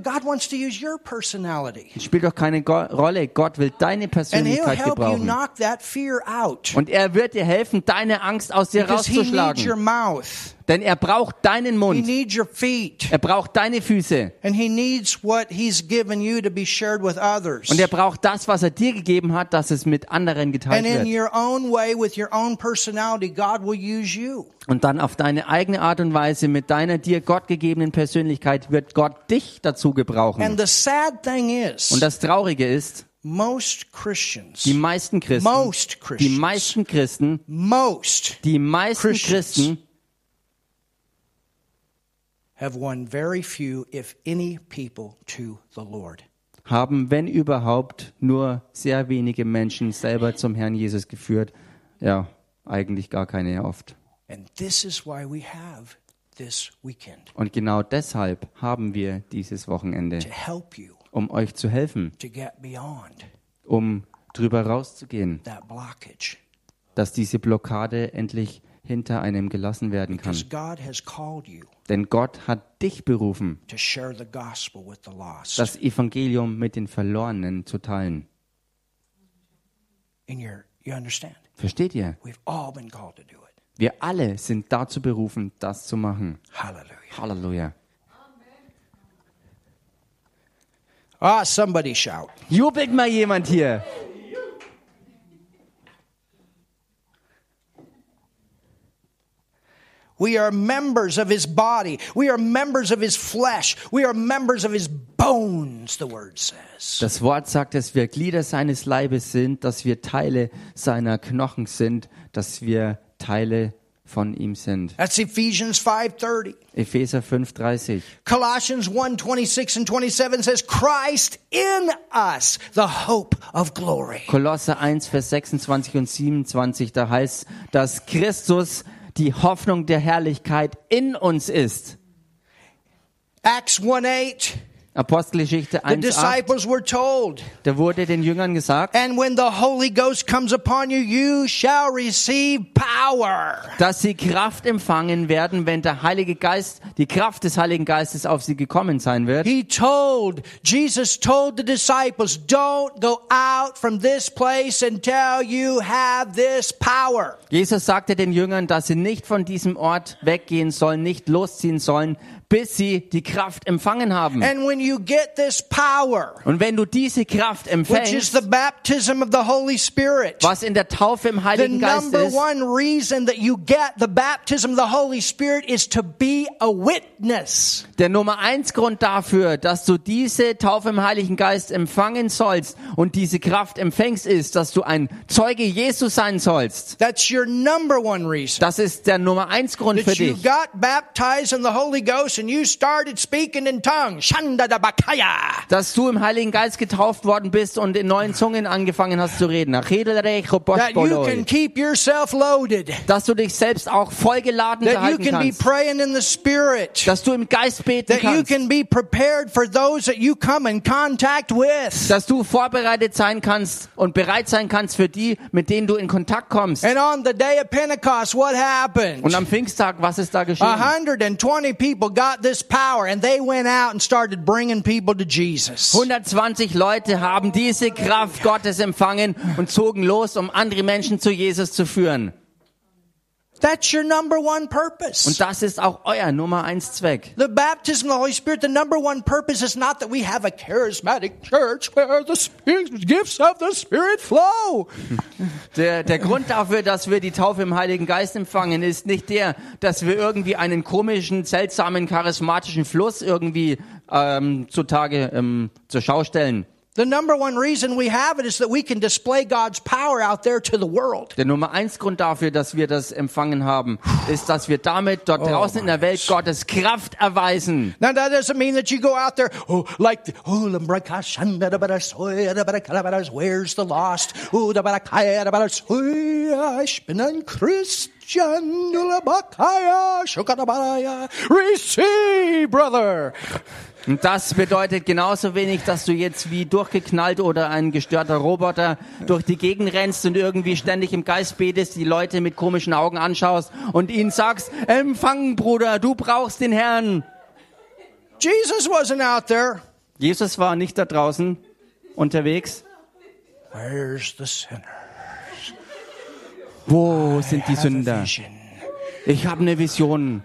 God wants to use your personality. Spielt doch keine Go Rolle. Gott will deine And He'll Persönlichkeit help you gebrauchen. knock that fear out. Und er wird dir helfen, deine Angst aus dir Because He needs your rauszuschlagen. Denn er braucht deinen He Mund. needs your feet. Er braucht deine Füße. And He needs what He's given you to be shared with others. Und er braucht das, was er dir gegeben hat, dass es mit anderen geteilt And in wird. your own way, with your own personality, God will use you. Und dann auf deine eigene Art und Weise, mit deiner dir Gott gegebenen Persönlichkeit, wird Gott dich dazu And gebrauchen. the sad thing is, Und das Traurige ist, most Christians, die meisten Christen, most die Christians, meisten Christen, most die meisten Christians. Christen have won very few, if any, people to the Lord. haben, wenn überhaupt, nur sehr wenige Menschen selber zum Herrn Jesus geführt. Ja, eigentlich gar keine oft. And this is why we have this weekend Und genau deshalb haben wir dieses Wochenende, to help you um euch zu helfen, to get beyond um drüber rauszugehen, that blockage. dass diese Blockade endlich hinter einem gelassen werden kann. Because God has called you Denn Gott hat dich berufen, to share the gospel with the lost. das Evangelium mit den Verlorenen zu teilen. Versteht ihr? Wir alle sind dazu berufen, das zu machen. Hallelujah. Halleluja. Ah, somebody shout. Jubelt mal jemand hier. We are members of his body. We are members of his flesh. We are members of his bones, the word says. Das Wort sagt, dass wir Glieder seines Leibes sind, dass wir Teile seiner Knochen sind, dass wir Teile von ihm sind. That's Ephesians 5:30. Epheser 5:30. Colossians 1:26 and 27 says Christ in us, the hope of glory. Kolosse 1 Vers 26 und 27, da heißt, dass Christus die Hoffnung der Herrlichkeit in uns ist. Acts 1:8 Apostelgeschichte The 1, 8, disciples were told, da wurde den Jüngern gesagt, and when the Holy Ghost comes upon you, you shall receive power. dass sie Kraft empfangen werden, wenn der Heilige Geist, die Kraft des Heiligen Geistes auf sie gekommen sein wird. He told, Jesus told the disciples, don't go out from this place until you have this power. Jesus sagte den Jüngern, dass sie nicht von diesem Ort weggehen sollen, nicht losziehen sollen, bis sie die Kraft empfangen haben. And when you get this power, Und wenn du diese Kraft which is empfängst, the baptism of the Holy Spirit, was in der Taufe im the Heiligen Geist number ist, one reason that you get the baptism of the Holy Spirit is to be a witness. der Nummer eins Grund dafür, dass du diese Taufe im Heiligen Geist empfangen sollst und diese Kraft empfängst, ist, dass du ein Zeuge Jesus sein sollst. That's your number one reason. Das ist der Nummer eins Grund für That you dich. got baptized in the Holy Ghost and you started speaking in tongues. Dass du im Heiligen Geist getauft worden bist und in neuen Zungen angefangen hast zu reden. That you can keep yourself loaded. Dass du dich selbst auch vollgeladen That you can be praying in the Spirit. Dass du im Geist beten That you kannst. can be prepared for those that you come in contact with. Dass du vorbereitet sein kannst und bereit sein kannst für die, mit denen du in Kontakt kommst. And on the day of Pentecost, what happened? Und am Pfingsttag, was ist da geschehen? 120 people got this power and they went out and started bringing people to Jesus. 120 Leute haben diese Kraft Gottes empfangen und zogen los, um andere Menschen zu Jesus zu führen. That's your number one purpose. Und das ist auch euer Nummer eins Zweck. The baptism of the Holy Spirit, the number one purpose is not that we have a charismatic church where the gifts of the Spirit flow. Der, der Grund dafür, dass wir die Taufe im Heiligen Geist empfangen, ist nicht der, dass wir irgendwie einen komischen, seltsamen, charismatischen Fluss irgendwie ähm, zutage ähm, zur Schau stellen. The number one reason we have it is that we can display God's power out there to the world. Der Nummer eins Grund dafür, dass wir das empfangen haben, ist, dass wir damit dort oh draußen in der Welt Gottes Kraft erweisen. Now that doesn't mean that you go out there, oh, like, the, oh, where's the lost? Oh, ich bin ein shukadabaraya. Receive, brother. Und das bedeutet genauso wenig, dass du jetzt wie durchgeknallt oder ein gestörter Roboter durch die Gegend rennst und irgendwie ständig im Geist betest, die Leute mit komischen Augen anschaust und ihnen sagst, empfangen Bruder, du brauchst den Herrn. Jesus wasn't out there. Jesus war nicht da draußen unterwegs. Where's the sinner? Wo sind die Sünder? Ich habe eine Vision.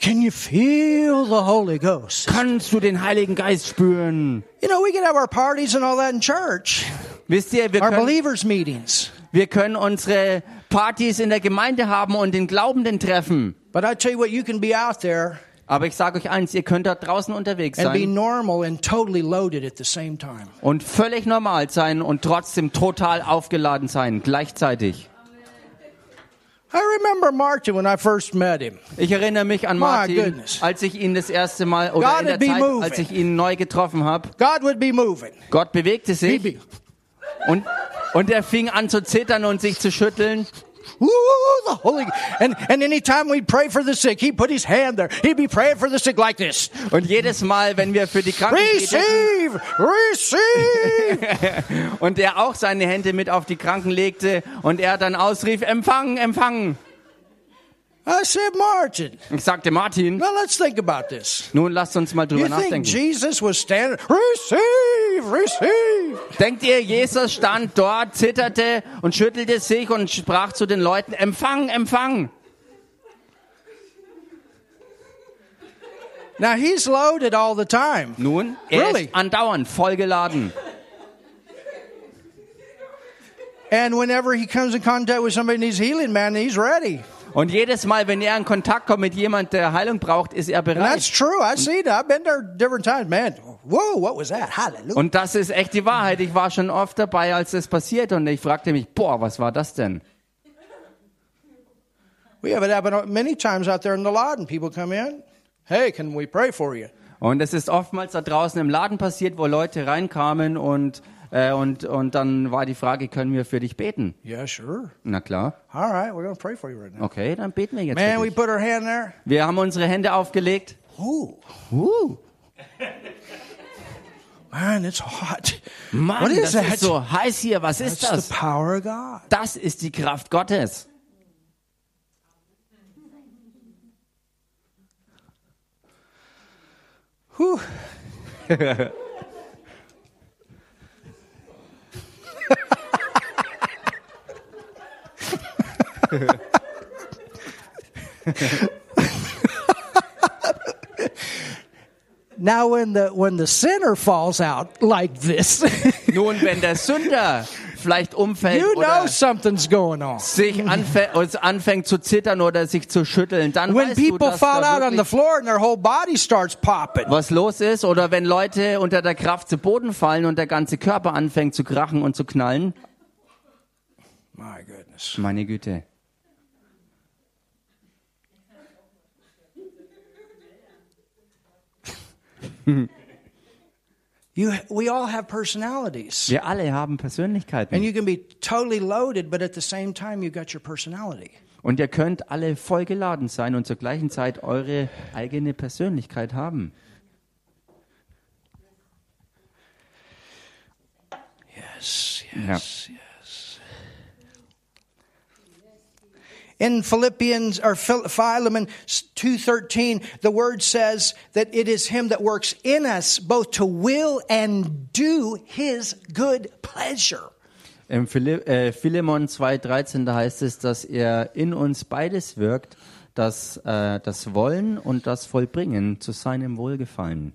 Can you feel the Holy Ghost? Kannst du den Heiligen Geist spüren? You know, we can have our parties and all that in church, Wisst ihr, wir our können, believers' meetings. wir können unsere Partys in der Gemeinde haben und den Glaubenden treffen. But I tell you what, you can be out there Aber ich sage euch eins, ihr könnt da draußen unterwegs and be sein normal and totally loaded at the same time. und völlig normal sein und trotzdem total aufgeladen sein, gleichzeitig. I remember Martin when I first met him. Ich erinnere mich an My Martin, goodness. als ich ihn das erste Mal oder God in der would be Zeit, moving. als ich ihn neu getroffen habe. God would be moving. Gott bewegte He'd sich be, und Und er fing an zu zittern und sich zu schütteln. Ooh, the Holy and and anytime we'd pray for the sick, he'd put his hand there. He'd be praying for the sick like this. Und jedes Mal, wenn wir für die Kranken beteten Receive, receive. und er auch seine Hände mit auf die Kranken legte und er dann ausrief, empfangen, empfangen. I said, Martin, Ich sagte, Martin, now let's think about this. nun lasst uns mal drüber You think nachdenken. Jesus was standing? Receive, receive. Denkt ihr, Jesus stand dort, zitterte und schüttelte sich und sprach zu den Leuten, empfangen, empfangen. Now he's loaded all the time. Nun, er Really? ist andauernd vollgeladen. And whenever he comes in contact with somebody who needs healing, man, he's ready. Und jedes Mal, wenn er in Kontakt kommt mit jemand, der Heilung braucht, ist er And that's bereit. true. I've seen it. I've been there different times. Man, whoa, what was that? Hallelujah. Und das ist echt die Wahrheit. Ich war schon oft dabei, als das passiert und ich fragte mich, boah, was war das denn? We have it happen many times out there in the and people come in. Hey, can we pray for you? Und es ist oftmals da draußen im Laden passiert, wo Leute reinkamen und, äh, und, und dann war die Frage, können wir für dich beten? Yeah, sure. Na klar. All right, we're pray for you right now. Okay, dann beten wir jetzt. Man, für we dich. put our hand there. Wir haben unsere Hände aufgelegt. Ooh, Uh, man, it's hot. Mann, What is das that? ist so heiß hier. Was ist That's das? the power of God. Das ist die Kraft Gottes. Whew. now, when the when the sinner falls out like this, Nun, wenn der Sünder vielleicht umfällt you know oder something's going on. sich anfä uns anfängt zu zittern oder sich zu schütteln, dann When weißt du, people dass fall da out on the wirklich floor and their whole body starts popping. was los ist. Oder wenn Leute unter der Kraft zu Boden fallen und der ganze Körper anfängt zu krachen und zu knallen. My goodness. Meine Güte. You, we all have personalities. Wir alle haben And Persönlichkeiten. you can be totally loaded, but at the same time, you got your personality. Und ihr könnt alle vollgeladen sein und zur gleichen Zeit eure eigene Persönlichkeit haben. Yes, Ja. In Philippians or Phil- Philemon 2:13, the word says that it is him that works in us both to will and do his good pleasure. Im äh, Philemon 2,13, da heißt es, dass er in uns beides wirkt, das, äh, das Wollen und das Vollbringen zu seinem Wohlgefallen.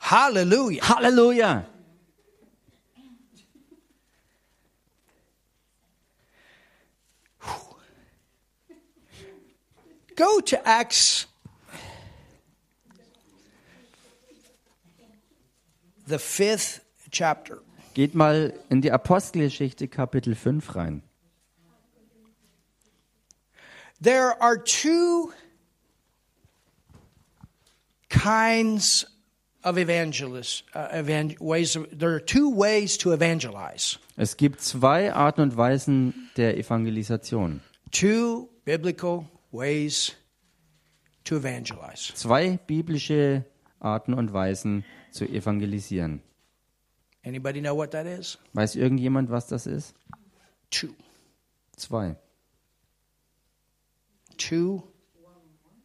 Hallelujah. Halleluja! Go to Acts the 5th chapter. Geht mal in die Apostelgeschichte Kapitel 5 rein. There are two kinds of evangelists, uh, evan- ways. Of, there are two ways to evangelize. Es gibt zwei Arten und Weisen der Evangelisation. Two biblical. Zwei biblische Arten und Weisen zu evangelisieren. Anybody know what that is? Weiß irgendjemand, was das ist? Two. Zwei. Two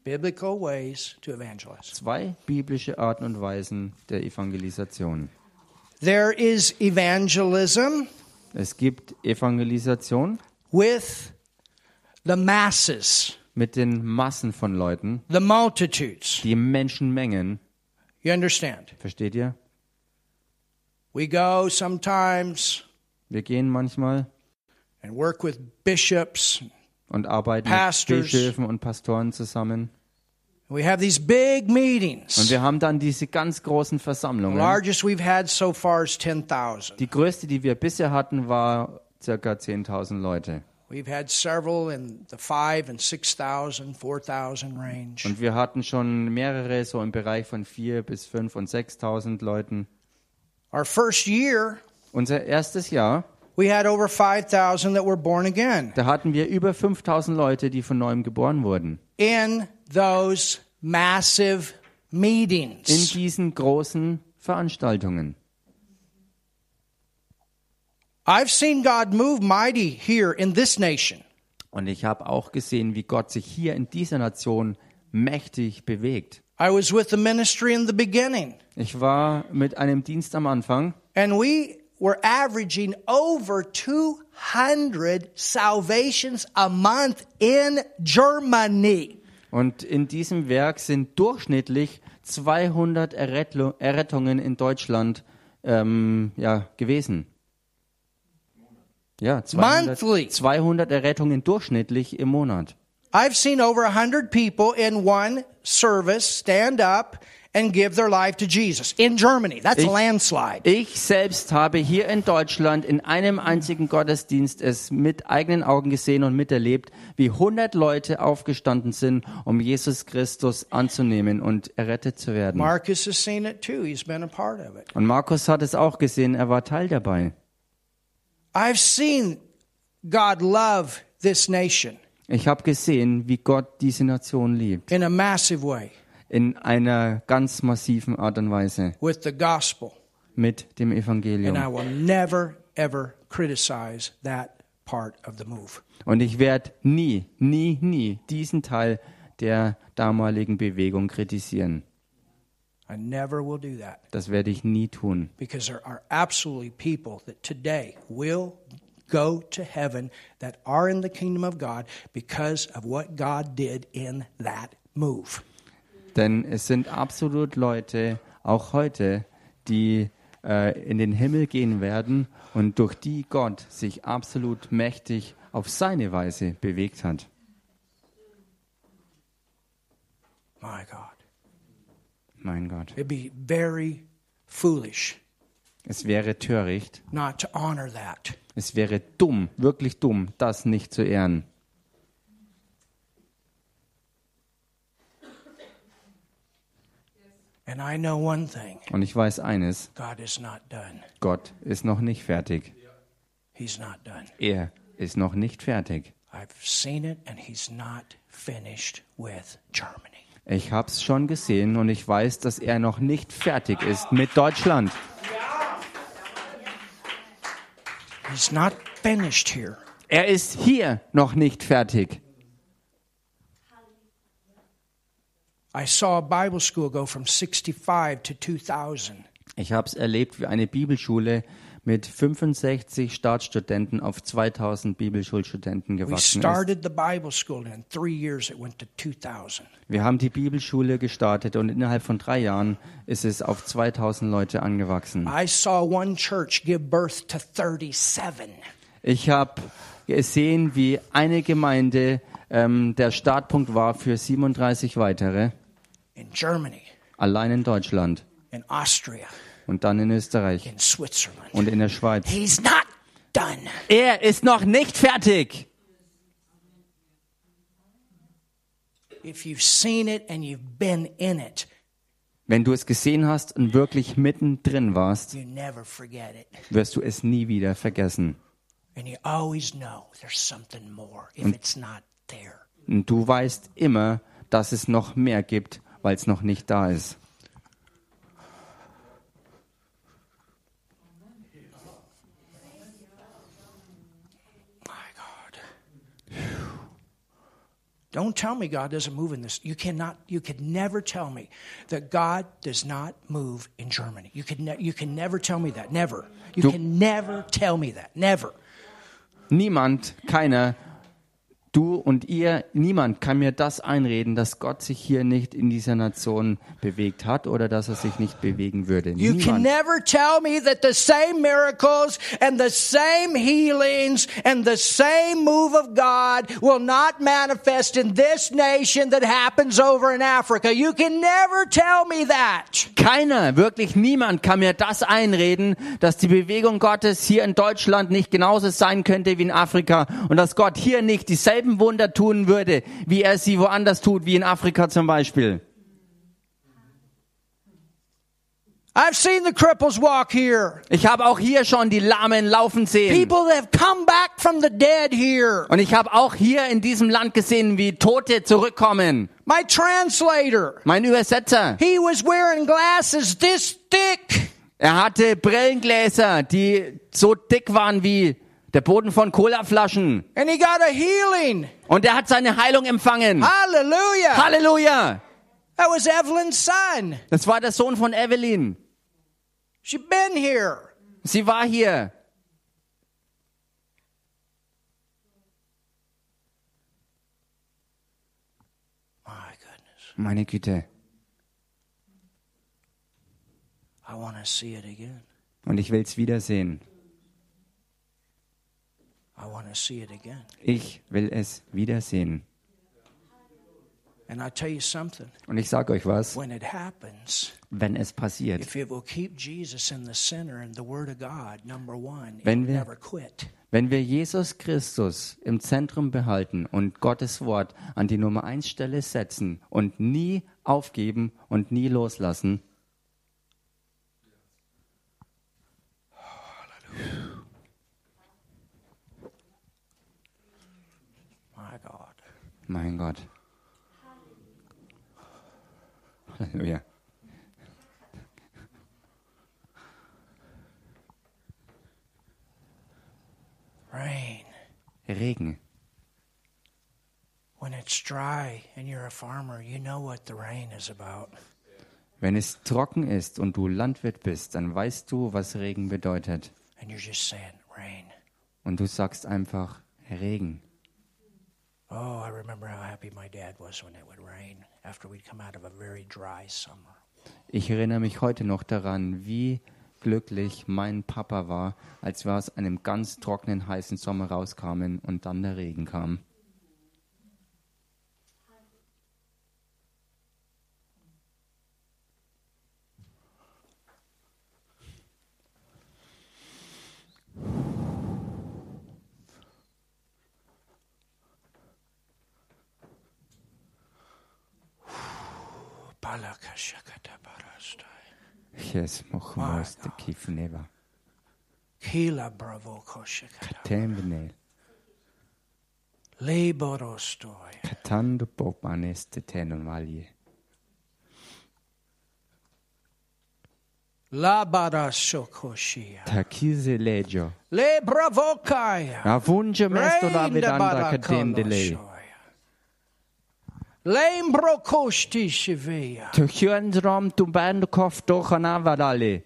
biblical ways to evangelize. Zwei biblische Arten und Weisen der Evangelisation. There is evangelism Es gibt Evangelisation with the masses, mit den Massen von Leuten, the multitudes. die Menschenmengen. You understand? Versteht ihr? We go sometimes Wir gehen manchmal and work with bishops. und arbeiten Pastors. mit Bischöfen und Pastoren zusammen. We have these big Und meetings. wir haben dann diese ganz großen The Versammlungen. largest we've had so far is 10,000. Die größte, die wir bisher hatten, war circa 10.000 Leute. We've had several in the five and 6,000, 4,000 range. Und wir hatten schon mehrere so im Bereich von 4 bis 5 und 6.000 Leuten. Our first year, Unser erstes Jahr, we had over 5,000 that were born again Da hatten wir über 5000 Leute, die von neuem geboren wurden. in those massive In meetings. diesen großen Veranstaltungen. I've seen God move mighty here in this nation. Und ich habe auch gesehen, wie Gott sich hier in dieser Nation mächtig bewegt. I was with the ministry in the beginning, Ich war mit einem Dienst am Anfang and we were averaging over 200 salvations a month in Germany. und in diesem Werk sind durchschnittlich 200 Errettlo- Errettungen in Deutschland ähm, ja, gewesen. Ja, 200, Monthly. 200 Errettungen durchschnittlich im Monat. I've seen over 100 people in one service stand up and give their life to Jesus in Germany. That's a Ich- landslide. Ich selbst habe hier in Deutschland in einem einzigen Gottesdienst es mit eigenen Augen gesehen und miterlebt, wie 100 Leute aufgestanden sind, um Jesus Christus anzunehmen und errettet zu werden. Marcus has seen it too. He's been a part of it. Und Markus hat es auch gesehen, er war Teil dabei. I've seen God love this nation Ich habe gesehen, wie Gott diese Nation liebt. in a massive way In einer ganz massiven Art und Weise. with the gospel. Mit dem And I Evangelium. will never, ever criticize that part of the move. Und ich werde nie, nie, nie diesen Teil der damaligen Bewegung kritisieren. I never will do that Das werde ich nie tun. because there are absolutely people that today will go to heaven that are in the kingdom of God because of what God did in that move. Denn es sind absolut Leute, auch heute, die äh, in den Himmel gehen werden und durch die Gott sich absolut mächtig auf seine Weise bewegt hat. My God. Mein Gott. It'd be very foolish Es wäre töricht, not to honor that. es wäre dumm, wirklich dumm, das nicht zu ehren. And I know one thing Und ich weiß eines, God is not done. Gott ist noch nicht fertig. He's not done. Er ist noch nicht fertig. I've seen it, and He's not finished with Germany. Ich habe es schon gesehen und ich weiß, dass er noch nicht fertig ist mit Deutschland. He's not finished here. Er ist hier noch nicht fertig. I saw a Bible school go from 65 to 2000. Ich habe es erlebt, wie eine Bibelschule mit 65 Staatsstudenten auf 2000 Bibelschulstudenten gewachsen ist. started the Bible school, and in three years it went to 2000. Wir haben die Bibelschule gestartet und innerhalb von drei Jahren ist es auf 2000 Leute angewachsen. I saw one church give birth to 37. Ich habe gesehen, wie eine Gemeinde ähm, der Startpunkt war für 37 weitere, in Germany, allein in Deutschland in Austria, und dann in Österreich in Switzerland. und in der Schweiz. He's not done. Er ist noch nicht fertig. If you've seen it and you've been in it, Wenn du es gesehen hast und wirklich mittendrin warst, you never forget it. wirst du es nie wieder vergessen. And you always know there's something more if it's not there. Und du weißt immer, dass es noch mehr gibt, weil es noch nicht da ist. Don't tell me God doesn't move in this. You cannot, you could never tell me that God does not move in Germany. You could ne- you can never tell me that. Never. You Du- can never tell me that. Never. Niemand, keiner, du und ihr, niemand kann mir das einreden, dass Gott sich hier nicht in dieser Nation bewegt hat oder dass er sich nicht bewegen würde. You can never tell me that the same miracles and the same healings and the same move of God will not manifest in this nation that happens over in Africa. You can never tell me that. Keiner, wirklich niemand kann mir das einreden, dass die Bewegung Gottes hier in Deutschland nicht genauso sein könnte wie in Afrika und dass Gott hier nicht dieselben Wunder tun würde, wie er sie woanders tut, wie in Afrika zum Beispiel. I've seen the cripples walk here. Ich habe auch hier schon die Lahmen laufen sehen. People that have come back from the dead here. Und ich habe auch hier in diesem Land gesehen, wie Tote zurückkommen. My translator, Mein Übersetzer, he was wearing glasses this thick. er hatte Brillengläser, die so dick waren wie der Boden von Colaflaschen. And he got a healing. Und er hat seine Heilung empfangen. Hallelujah. Halleluja! That was Evelyn's son. Das war der Sohn von Evelyn. She'd been here. Sie war hier. My goodness. Meine Güte. I want to see it again. Und ich will's wiedersehen. I want to see it again. Ich will es wiedersehen. And I tell you something, Und ich sage euch was, when it happens, wenn es passiert, if it will keep Jesus in the center and the Word of God, number one, it Wenn wir- never quit. wenn wir Jesus Christus im Zentrum behalten und Gottes Wort an die Nummer eins Stelle setzen und nie aufgeben und nie loslassen, My God. Mein Gott. Halleluja. Rain. Regen. When it's dry and you're a farmer, you know what the rain is about. Wenn es trocken ist und du Landwirt bist, dann weißt du, was Regen bedeutet. And you're just saying, rain. Und du sagst einfach Regen. Oh, I remember how happy my dad was when it would rain after we'd come out of a very dry summer. Ich erinnere mich heute noch daran, wie glücklich mein Papa war, als wir aus einem ganz trockenen, heißen Sommer rauskamen und dann der Regen kam. Yes, mochmos de kifneva. Kila bravo koshakata. Temne, Leborostoi. katando popanes de tenonvalie. Labarashokoshia. Takise legio. Le bravokaya. Avunge mesto la vedanda cadendele. Lembro kostisivia. Të hyen rom të kof do khana vadale.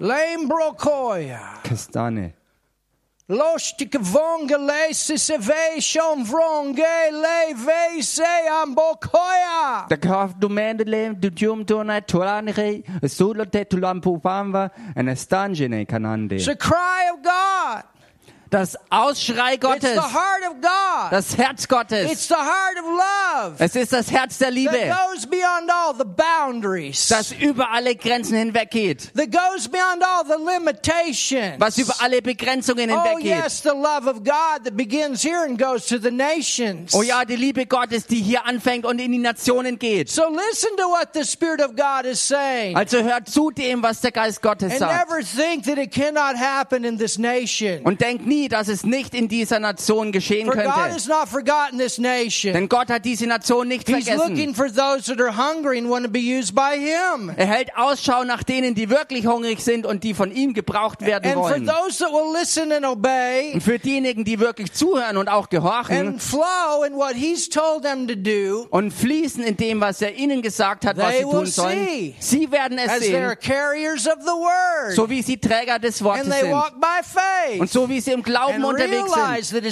Lembro koja. Kastane. Loshti che vonge lei se se vei schon vronge lei vei se ambokoia. Da kauf du mende lem du jum tu na tulan re solo te en estangene canande. The cry of God. Das Ausschrei Gottes. Das Herz Gottes. Es ist das Herz der Liebe, das über alle Grenzen hinweggeht, was über alle Begrenzungen Oh hinweggeht. yes, the love of God that begins here and goes to the nations. Oh ja, die Liebe Gottes, die hier anfängt und in die Nationen geht. So listen to what the Spirit of God is saying. Also hört zu dem, was der Geist Gottes And sagt. never think that it cannot happen in this nation. Und denkt nie, dass es nicht in dieser Nation geschehen For God könnte. has not forgotten this nation. Denn Gott hat diese Nation nicht He's vergessen. looking for those that are hungry and want to be used by Him. Er hält Ausschau nach denen, die wirklich hungrig sind und die von ihm gebraucht werden wollen. those that will listen and obey Und für diejenigen, die wirklich zuhören und auch gehorchen and flow in what He's told them to do und fließen in dem, was er ihnen gesagt hat, was sie tun sollen, see. sie werden es sehen, carriers of the Word. so wie sie Träger des Wortes sind. Und so wie sie im Glauben unterwegs sind.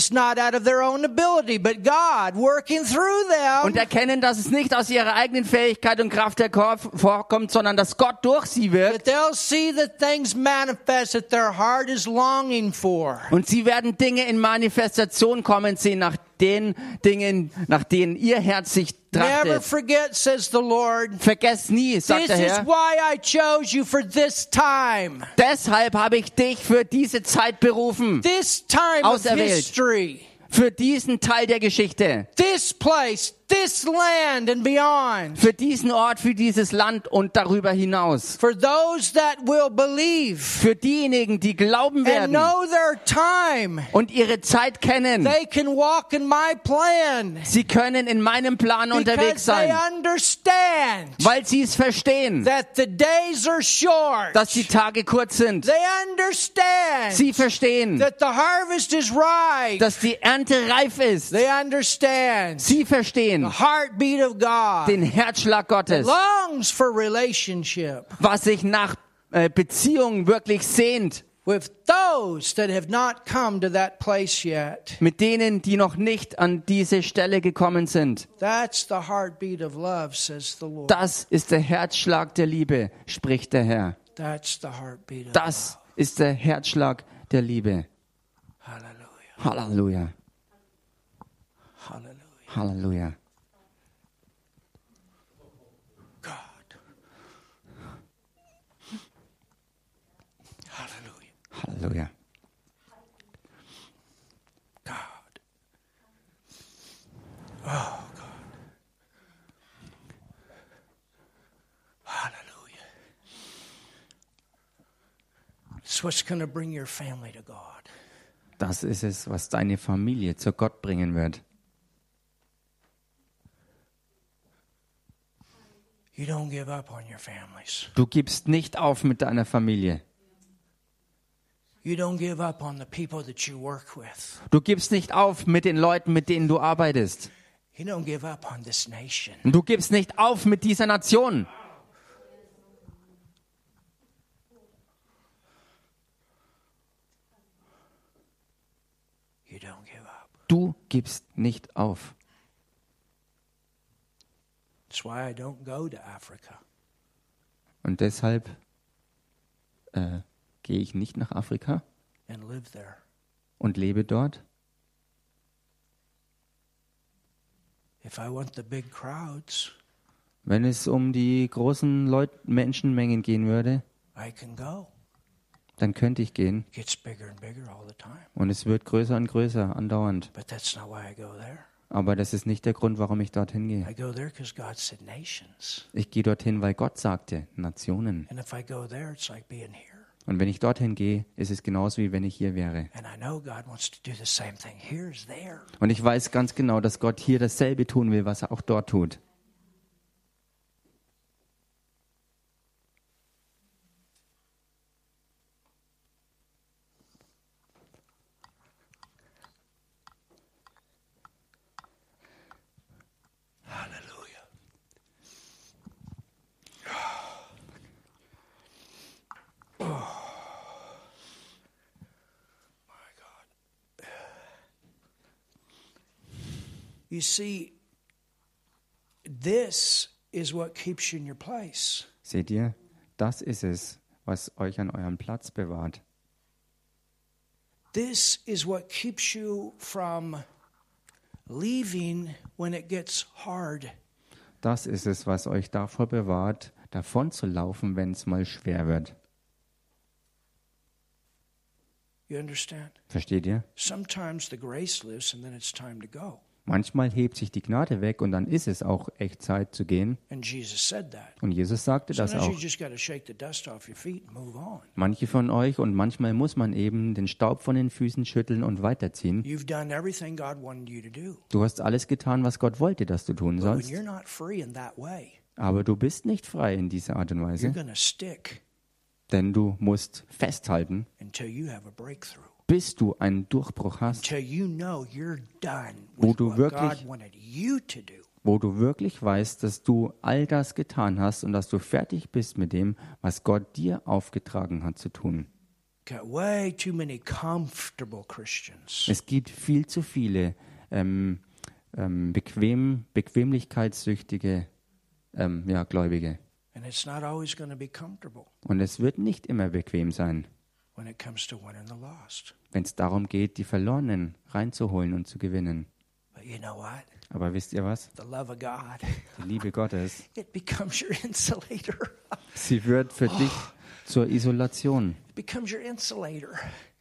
Und erkennen, dass es nicht aus ihrer eigenen Fähigkeit und Kraft hervorkommt, sondern dass Gott durch sie wirkt. that they'll see the things manifest that their heart is longing for. Und sie werden Dinge in Manifestation kommen sehen, nach den Dingen, nach denen ihr Herz sich Never trachtet. forget, says the Lord. Vergesst nie, sagt This der is Herr. why I chose you for this time. Deshalb habe ich dich für diese Zeit berufen. This time of Auserwählt. history. Für diesen Teil der Geschichte. This place, this land and beyond. Für diesen Ort, für dieses Land und darüber hinaus. For those that will believe Für diejenigen, die glauben and werden know their time, und ihre Zeit kennen. they can walk in my plan Sie können in meinem Plan unterwegs because they sein, understand weil sie es verstehen, that the days are short. dass die Tage kurz sind. They understand Sie verstehen, that the harvest is ripe. dass die Ernte reif ist. They understand Sie verstehen the heartbeat of God den Herzschlag Gottes, longs for relationship was sich nach äh, Beziehungen wirklich sehnt, with those that have not come to that place yet. mit denen, die noch nicht an diese Stelle gekommen sind. That's the heartbeat of love, says the Lord. Das ist der Herzschlag der Liebe, spricht der Herr. That's the heartbeat of Das ist der Herzschlag der Liebe. Halleluja, Hallelujah. Halleluja. God. Hallelujah. Halleluja. God. Oh, God. Hallelujah. It's what's going to bring your family to God. Das ist es, was deine Familie zu Gott bringen wird. You don't give up on your families. Du gibst nicht auf mit deiner Familie. You don't give up on the people that you work with. Du gibst nicht auf mit den Leuten, mit denen du arbeitest. You don't give up on this nation. Du gibst nicht auf mit dieser Nation. You don't give up. Du gibst nicht auf. That's why I don't go to Africa. Und deshalb äh, gehe ich nicht nach Afrika und lebe dort. Wenn es um die großen Leut Menschenmengen gehen würde, dann könnte ich gehen. Und es wird größer und größer, andauernd. Aber das ist nicht der Grund, warum ich dorthin gehe. I go there because God said nations. Ich gehe dorthin, weil Gott sagte, Nationen. And if I go there, it's like being here. Und wenn ich dorthin gehe, ist es genauso, wie wenn ich hier wäre. Und ich weiß ganz genau, dass Gott hier dasselbe tun will, was er auch dort tut. Hallelujah. Oh. My God. You see, this is what keeps you in your place. Seht ihr? Das ist es, was euch an eurem Platz bewahrt. This is what keeps you from leaving when it gets hard. Das ist es, was euch davor bewahrt, davon zu laufen, wenn es mal schwer wird. You understand? Versteht ihr? Sometimes the grace lives and then it's time to go. Manchmal hebt sich die Gnade weg und dann ist es auch echt Zeit zu gehen. Und Jesus sagte das auch. Manche von euch und manchmal muss man eben den Staub von den Füßen schütteln und weiterziehen. Du hast alles getan, was Gott wollte, dass du tun sollst. Aber du bist nicht frei in dieser Art und Weise, denn du musst festhalten, bis du einen Durchbruch hast, Wo du wirklich- wo du wirklich weißt, dass du all das getan hast und dass du fertig bist mit dem, was Gott dir aufgetragen hat zu tun. Es gibt viel zu viele ähm, ähm, bequem, bequemlichkeitssüchtige ähm, ja, Gläubige. Und es wird nicht immer bequem sein, wenn es darum geht, die Verlorenen reinzuholen und zu gewinnen. But you know what? Aber wisst ihr was? Die Liebe Gottes, it becomes your insulator. sie wird für dich zur Isolation.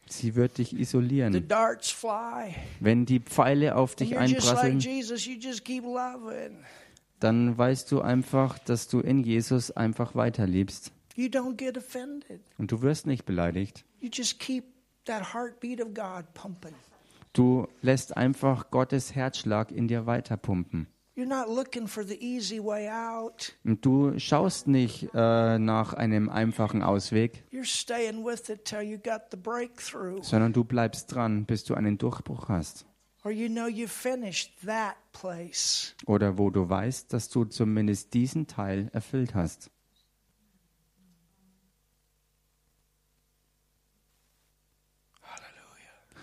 Sie wird dich The isolieren. darts fly. Wenn die Pfeile auf dich just like einprasseln, Jesus, dann weißt du einfach, dass du in Jesus einfach offended. Und du wirst nicht beleidigt. You just keep that heartbeat of God pumping. Du lässt einfach Gottes Herzschlag in dir weiterpumpen. You're not looking for the easy way out. Und du schaust nicht äh, nach einem einfachen Ausweg, You're staying with it till you got the breakthrough. sondern du bleibst dran, bis du einen Durchbruch hast. Or you know you finished that place. Oder wo du weißt, dass du zumindest diesen Teil erfüllt hast.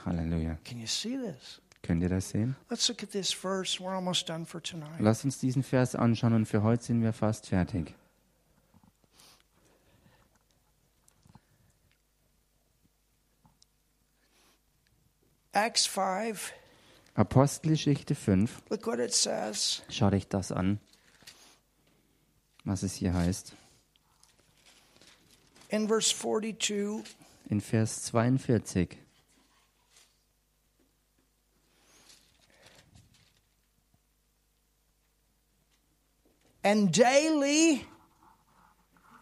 Halleluja. Can you see this? Könnt ihr das sehen? Let's look at this verse. We're almost done for tonight. Lass uns diesen Vers anschauen und für heute sind wir fast fertig. Acts 5. Apostelgeschichte 5. Look what it says. Schau dich das an, was es hier heißt. In verse 42, In Vers 42. and daily,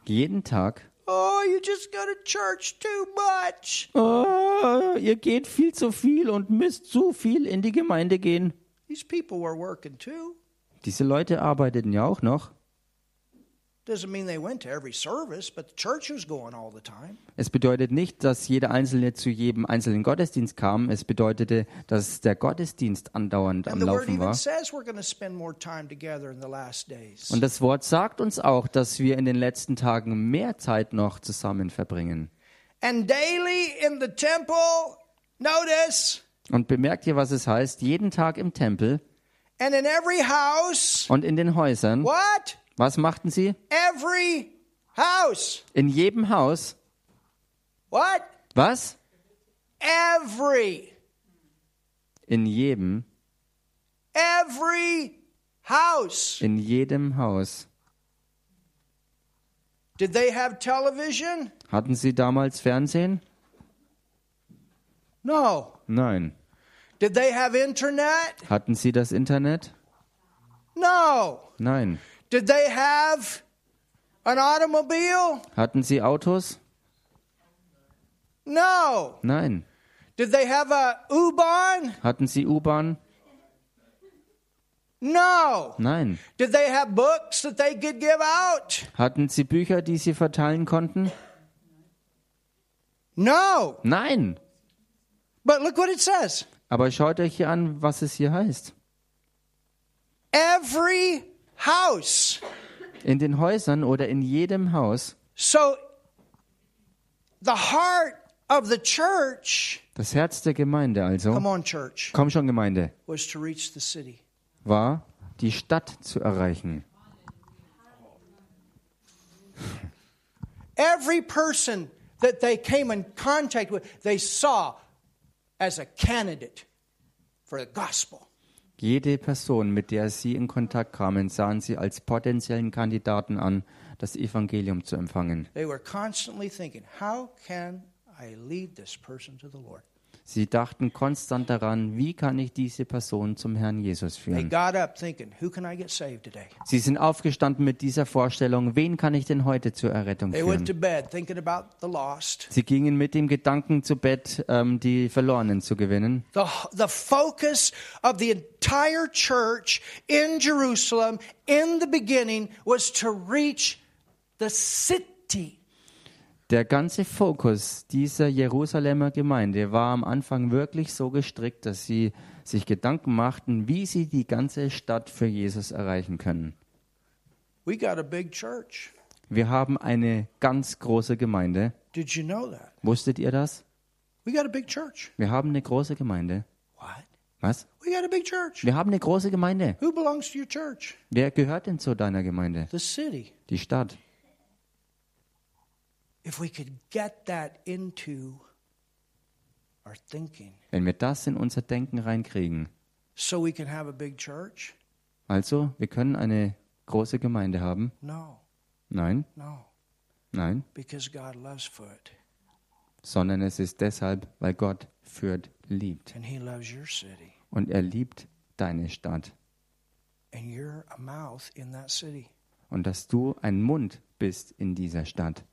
Jeden Tag. oh, you just go to church too much. Oh, ihr geht viel zu viel und müsst zu viel in die Gemeinde gehen. These people were working too. Diese Leute arbeiteten ja auch noch. Es bedeutet nicht, dass jeder Einzelne zu jedem einzelnen Gottesdienst kam. Es bedeutete, dass der Gottesdienst andauernd am Laufen war. Und das Wort sagt uns auch, dass wir in den letzten Tagen mehr Zeit noch zusammen verbringen. And daily in the temple, notice, Und bemerkt ihr, was es heißt? Jeden Tag im Tempel and in every house. und in den Häusern. What? Was machten sie? Every house. In jedem Haus. What? Was? Every. In jedem. Every house. In jedem Haus. Did they have television? Hatten sie damals Fernsehen? No. Nein. Did they have internet? Hatten sie das Internet? No. Nein. Did they have an automobile? Hatten sie Autos? No. Nein. Did they have a U-Bahn? Hatten sie U-Bahn? No. Nein. Did they have books that they could give out? Hatten sie Bücher, die sie verteilen konnten? No. Nein. But look what it says. Aber schaut euch hier an, was es hier heißt. Every house. In den Häusern oder in jedem Haus. So the heart of the church, Das Herz der Gemeinde also. come on church, Komm schon, Gemeinde. was to reach the city. War, die Stadt zu erreichen. Every person that they came in contact with, they saw as a candidate for the gospel. Jede Person, mit der sie in Kontakt kamen, sahen sie als potenziellen Kandidaten an, das Evangelium zu empfangen. They were constantly thinking, how can I lead this person to the Lord? Sie dachten konstant daran, wie kann ich diese Person zum Herrn Jesus führen. Sie sind aufgestanden mit dieser Vorstellung, wen kann ich denn heute zur Errettung They went to führen? bed thinking about the lost. Sie gingen mit dem Gedanken zu Bett, ähm, die Verlorenen zu gewinnen. The, the focus of the entire church in Jerusalem in the beginning was to reach the city. Der ganze Fokus dieser Jerusalemer Gemeinde war am Anfang wirklich so gestrickt, dass sie sich Gedanken machten, wie sie die ganze Stadt für Jesus erreichen können. We got a big church. Wir haben eine ganz große Gemeinde. Did you know that? Wusstet ihr das? We got a big church. Wir haben eine große Gemeinde. What? Was? We got a big church. Wir haben eine große Gemeinde. Who belongs to your church? Wer gehört denn zu deiner Gemeinde? The city. Die Stadt. If we could get that into our thinking Wenn wir das in unser Denken reinkriegen. so we can have a big church? Also, wir können eine große Gemeinde haben. No, Nein, no, nein, because God loves foot. sondern es ist deshalb, weil Gott Fürth liebt. And He loves your city. Und er liebt deine Stadt. And you're a mouth in that city. Und dass du ein Mund bist in dieser Stadt.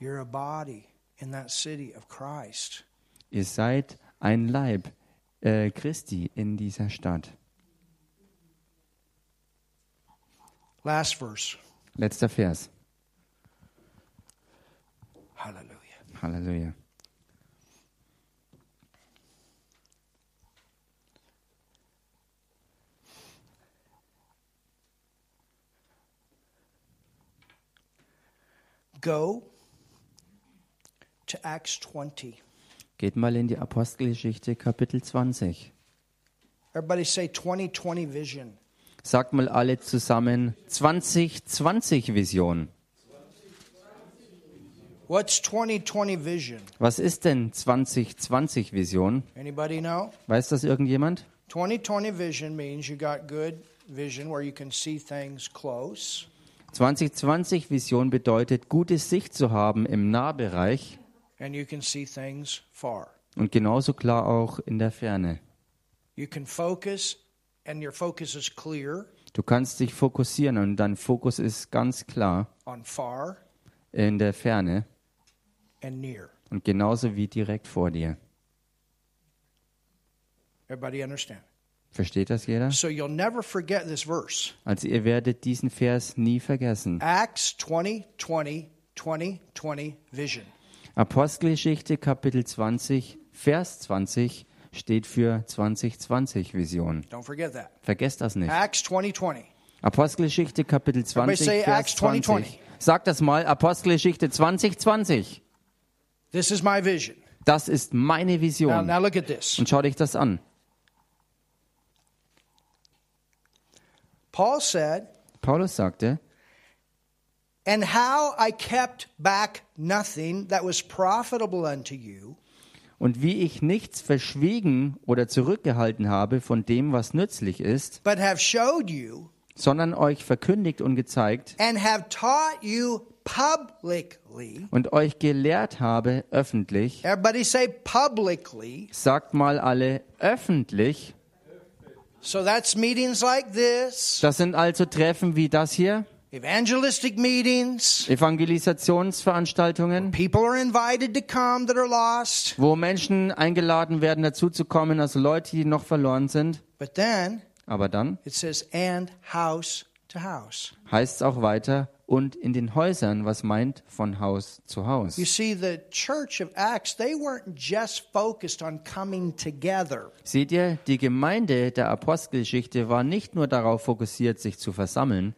You're a body in that city of Christ. Ihr seid ein Leib äh, Christi in dieser Stadt. Last verse. Letzter Vers. Hallelujah. Halleluja. Go to Acts 20. Geht mal in die Apostelgeschichte Kapitel 20. Everybody say 2020 vision. Sagt mal alle zusammen 2020 Vision. What's 2020 vision? Was ist denn 2020 Vision? Anybody know? Weiß das irgendjemand? 2020 vision means you got good vision where you can see things close. 2020 Vision bedeutet, gute Sicht zu haben im Nahbereich and you can see things far. und genauso klar auch in der Ferne. You can focus, and your focus is clear Du kannst dich fokussieren und dein Fokus ist ganz klar on far in der Ferne and near. und genauso wie direkt vor dir. Everybody understand? Versteht das jeder? So you'll never forget this verse. Also ihr werdet diesen Vers nie vergessen. Acts 20, 20, 20, 20 vision. Apostelgeschichte Kapitel 20, Vers 20 steht für 2020 Vision. Don't forget that. Vergesst das nicht. Acts 20, 20. Apostelgeschichte Kapitel 20, say Vers Acts 20, 20. Sagt das mal, Apostelgeschichte 2020. This is my vision. Das ist meine Now, Vision. now look at this. Und schau dich das an. Paul said, Paulus sagte, And how I kept back nothing that was profitable unto you, und wie ich nichts verschwiegen oder zurückgehalten habe von dem, was nützlich ist, but have showed you sondern euch verkündigt und gezeigt and have taught you publicly. und euch gelehrt habe öffentlich. Everybody say publicly. Sagt mal alle öffentlich. So that's meetings like this, Das sind also Treffen wie das hier, evangelistic meetings. Evangelisationsveranstaltungen, People are invited to come that are lost. wo Menschen eingeladen werden, dazu zu kommen, also Leute, die noch verloren sind. But then Aber dann it says, and house to house. heißt es auch weiter, und in den Häusern, was meint von Haus zu Haus. You see, the church of Acts, they weren't just focused on coming together. Seht ihr, die Gemeinde der Apostelgeschichte war nicht nur darauf fokussiert, sich zu versammeln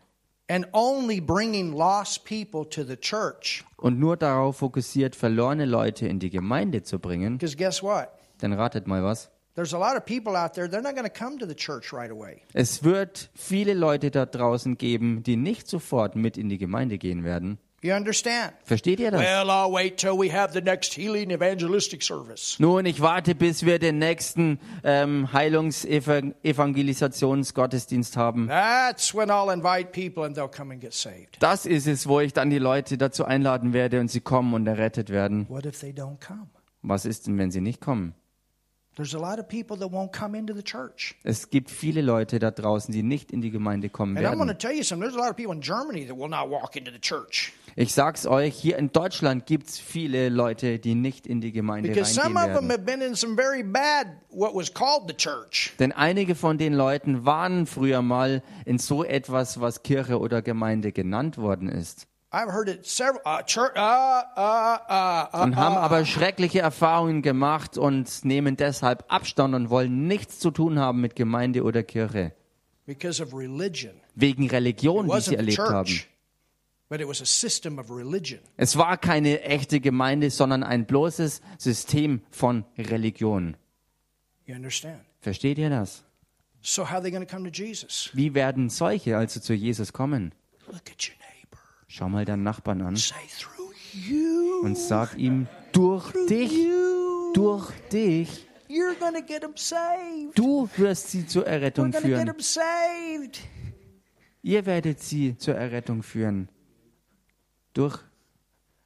and only bringing lost people to the church. und nur darauf fokussiert, verlorene Leute in die Gemeinde zu bringen. Because guess what? Dann ratet mal was. There's a lot of people out there, they're not going to come to the church right away. Es wird viele Leute da draußen geben, die nicht sofort mit in die Gemeinde gehen werden. You understand? Versteht ihr das? Well, I'll wait till we have the next healing evangelistic service. Nun, ich warte, bis wir den nächsten ähm, Heilungs-Evangelisationsgottesdienst haben. That's when I'll invite people and they'll come and get saved. Das ist es, wo ich dann die Leute dazu einladen werde und sie kommen und errettet werden. What if they don't come? Was ist denn, wenn sie nicht kommen? Es gibt viele Leute da draußen, die nicht in die Gemeinde kommen werden. tell you something. There's a lot of people in Germany that will not walk into the church. Ich sag's euch, hier in Deutschland gibt's viele Leute, die nicht in die Gemeinde Because some reingehen of them werden. have been in some very bad, what was called the church. Denn einige von den Leuten waren früher mal in so etwas, was Kirche oder Gemeinde genannt worden ist. I've heard it several, uh, uh, uh, und haben aber schreckliche Erfahrungen gemacht und nehmen deshalb Abstand und wollen nichts zu tun haben mit Gemeinde oder Kirche. because of religion. Wegen Religion, die sie erlebt haben. church, but it was a system of religion. Es war keine echte Gemeinde, sondern ein bloßes System von Religion. You understand? Versteht ihr das? So how are they going to come to Jesus? Wie werden solche also zu Jesus kommen? Look at neighbor. Schau mal deinen Nachbarn an und sag ihm, durch dich, durch dich, du wirst sie zur Errettung führen. Ihr werdet sie zur Errettung führen. Durch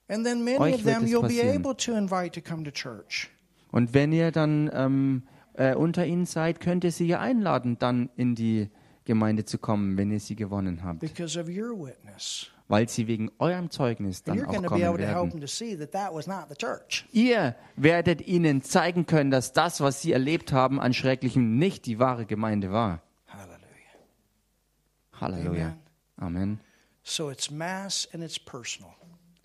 And then many Euch of wird them es you'll be passieren. able to invite to come to church. Und wenn ihr dann ähm, äh, unter ihnen seid, könnt ihr sie ja einladen, dann in die Gemeinde zu kommen, wenn ihr sie gewonnen habt. because of your witness. Weil sie wegen eurem Zeugnis dann auch kommen werden. Ihr werdet ihnen zeigen können, dass das, was sie erlebt haben an Schrecklichem, nicht die wahre Gemeinde war. Hallelujah. Halleluja. Amen. So it's mass and it's personal.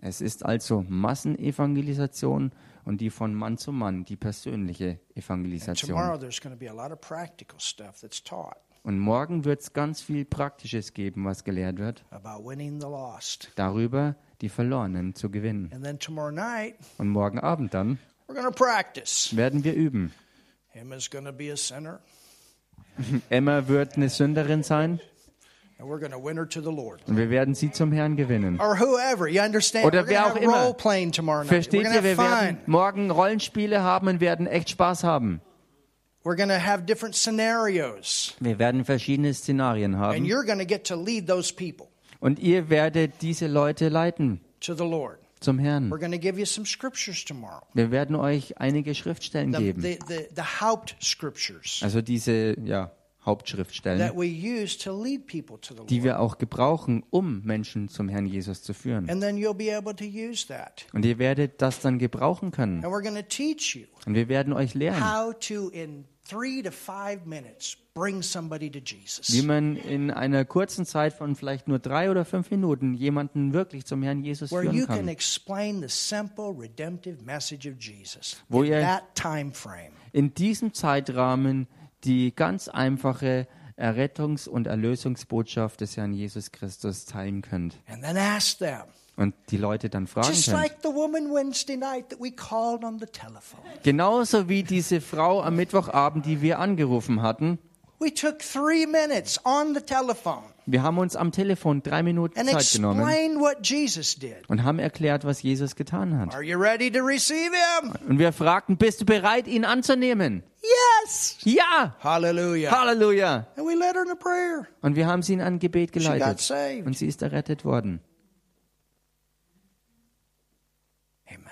Es ist also Massenevangelisation und die von Mann zu Mann, die persönliche And Evangelisation. tomorrow there's going to be a lot of practical stuff that's taught Und morgen wird es ganz viel Praktisches geben, was gelehrt wird, darüber die Verlorenen zu gewinnen. Und morgen Abend dann werden wir üben. Emma wird eine Sünderin sein und wir werden sie zum Herrn gewinnen. Oder wer auch immer. Versteht ihr, wir werden morgen Rollenspiele haben und werden echt Spaß haben. We're going to have different scenarios. Wir werden verschiedene Szenarien And haben you're going to get to lead those people und ihr werdet diese Leute leiten to the Lord. zum Herrn. We're going to give you some scriptures tomorrow. Wir werden euch einige Schriftstellen The, geben, the, the, the Hauptscriptures also diese ja, Hauptschriftstellen, that we use to lead people to the die wir auch gebrauchen, um Menschen zum Herrn Jesus zu führen. And then you'll be able to use that. Und ihr werdet das dann gebrauchen können. And we're going to teach you Und wir werden euch lehren, how to, in three to five minutes, bring somebody to wie Jesus. man in einer kurzen Zeit von vielleicht nur drei oder fünf Minuten jemanden wirklich zum Herrn Jesus führen kann. Wo ihr-. In diesem Zeitrahmen die ganz einfache Errettungs- und Erlösungsbotschaft des Herrn Jesus Christus teilen könnt. And then ask them. Und die Leute dann fragen Just like telephone. Genauso wie diese Frau am Mittwochabend, die wir angerufen hatten. Wir haben uns am Telefon drei Minuten Zeit genommen und haben erklärt, was Jesus getan hat. Und wir fragten, bist du bereit, ihn anzunehmen? Yes. Ja! Halleluja! And we led her in a prayer. Und wir haben sie in ein Gebet geleitet. Und sie ist errettet worden. Amen.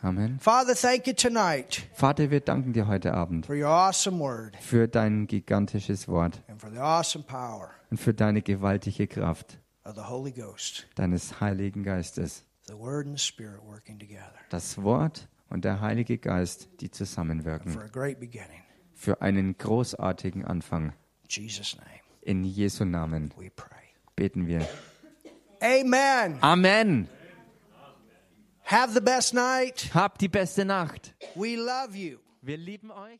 Amen. Father, thank you tonight Vater, wir danken dir heute Abend for your awesome word für dein gigantisches Wort and for the awesome power und für deine gewaltige Kraft of the Holy Ghost, deines Heiligen Geistes. the Word and the Spirit working together Das Wort und der Heilige Geist, die for zusammenwirken. a great beginning. Für einen großartigen Anfang. In Jesus' name In Jesu Namen we pray. beten wir. Amen. Amen. Have the best night. Habt die beste Nacht. We love you. Wir lieben euch.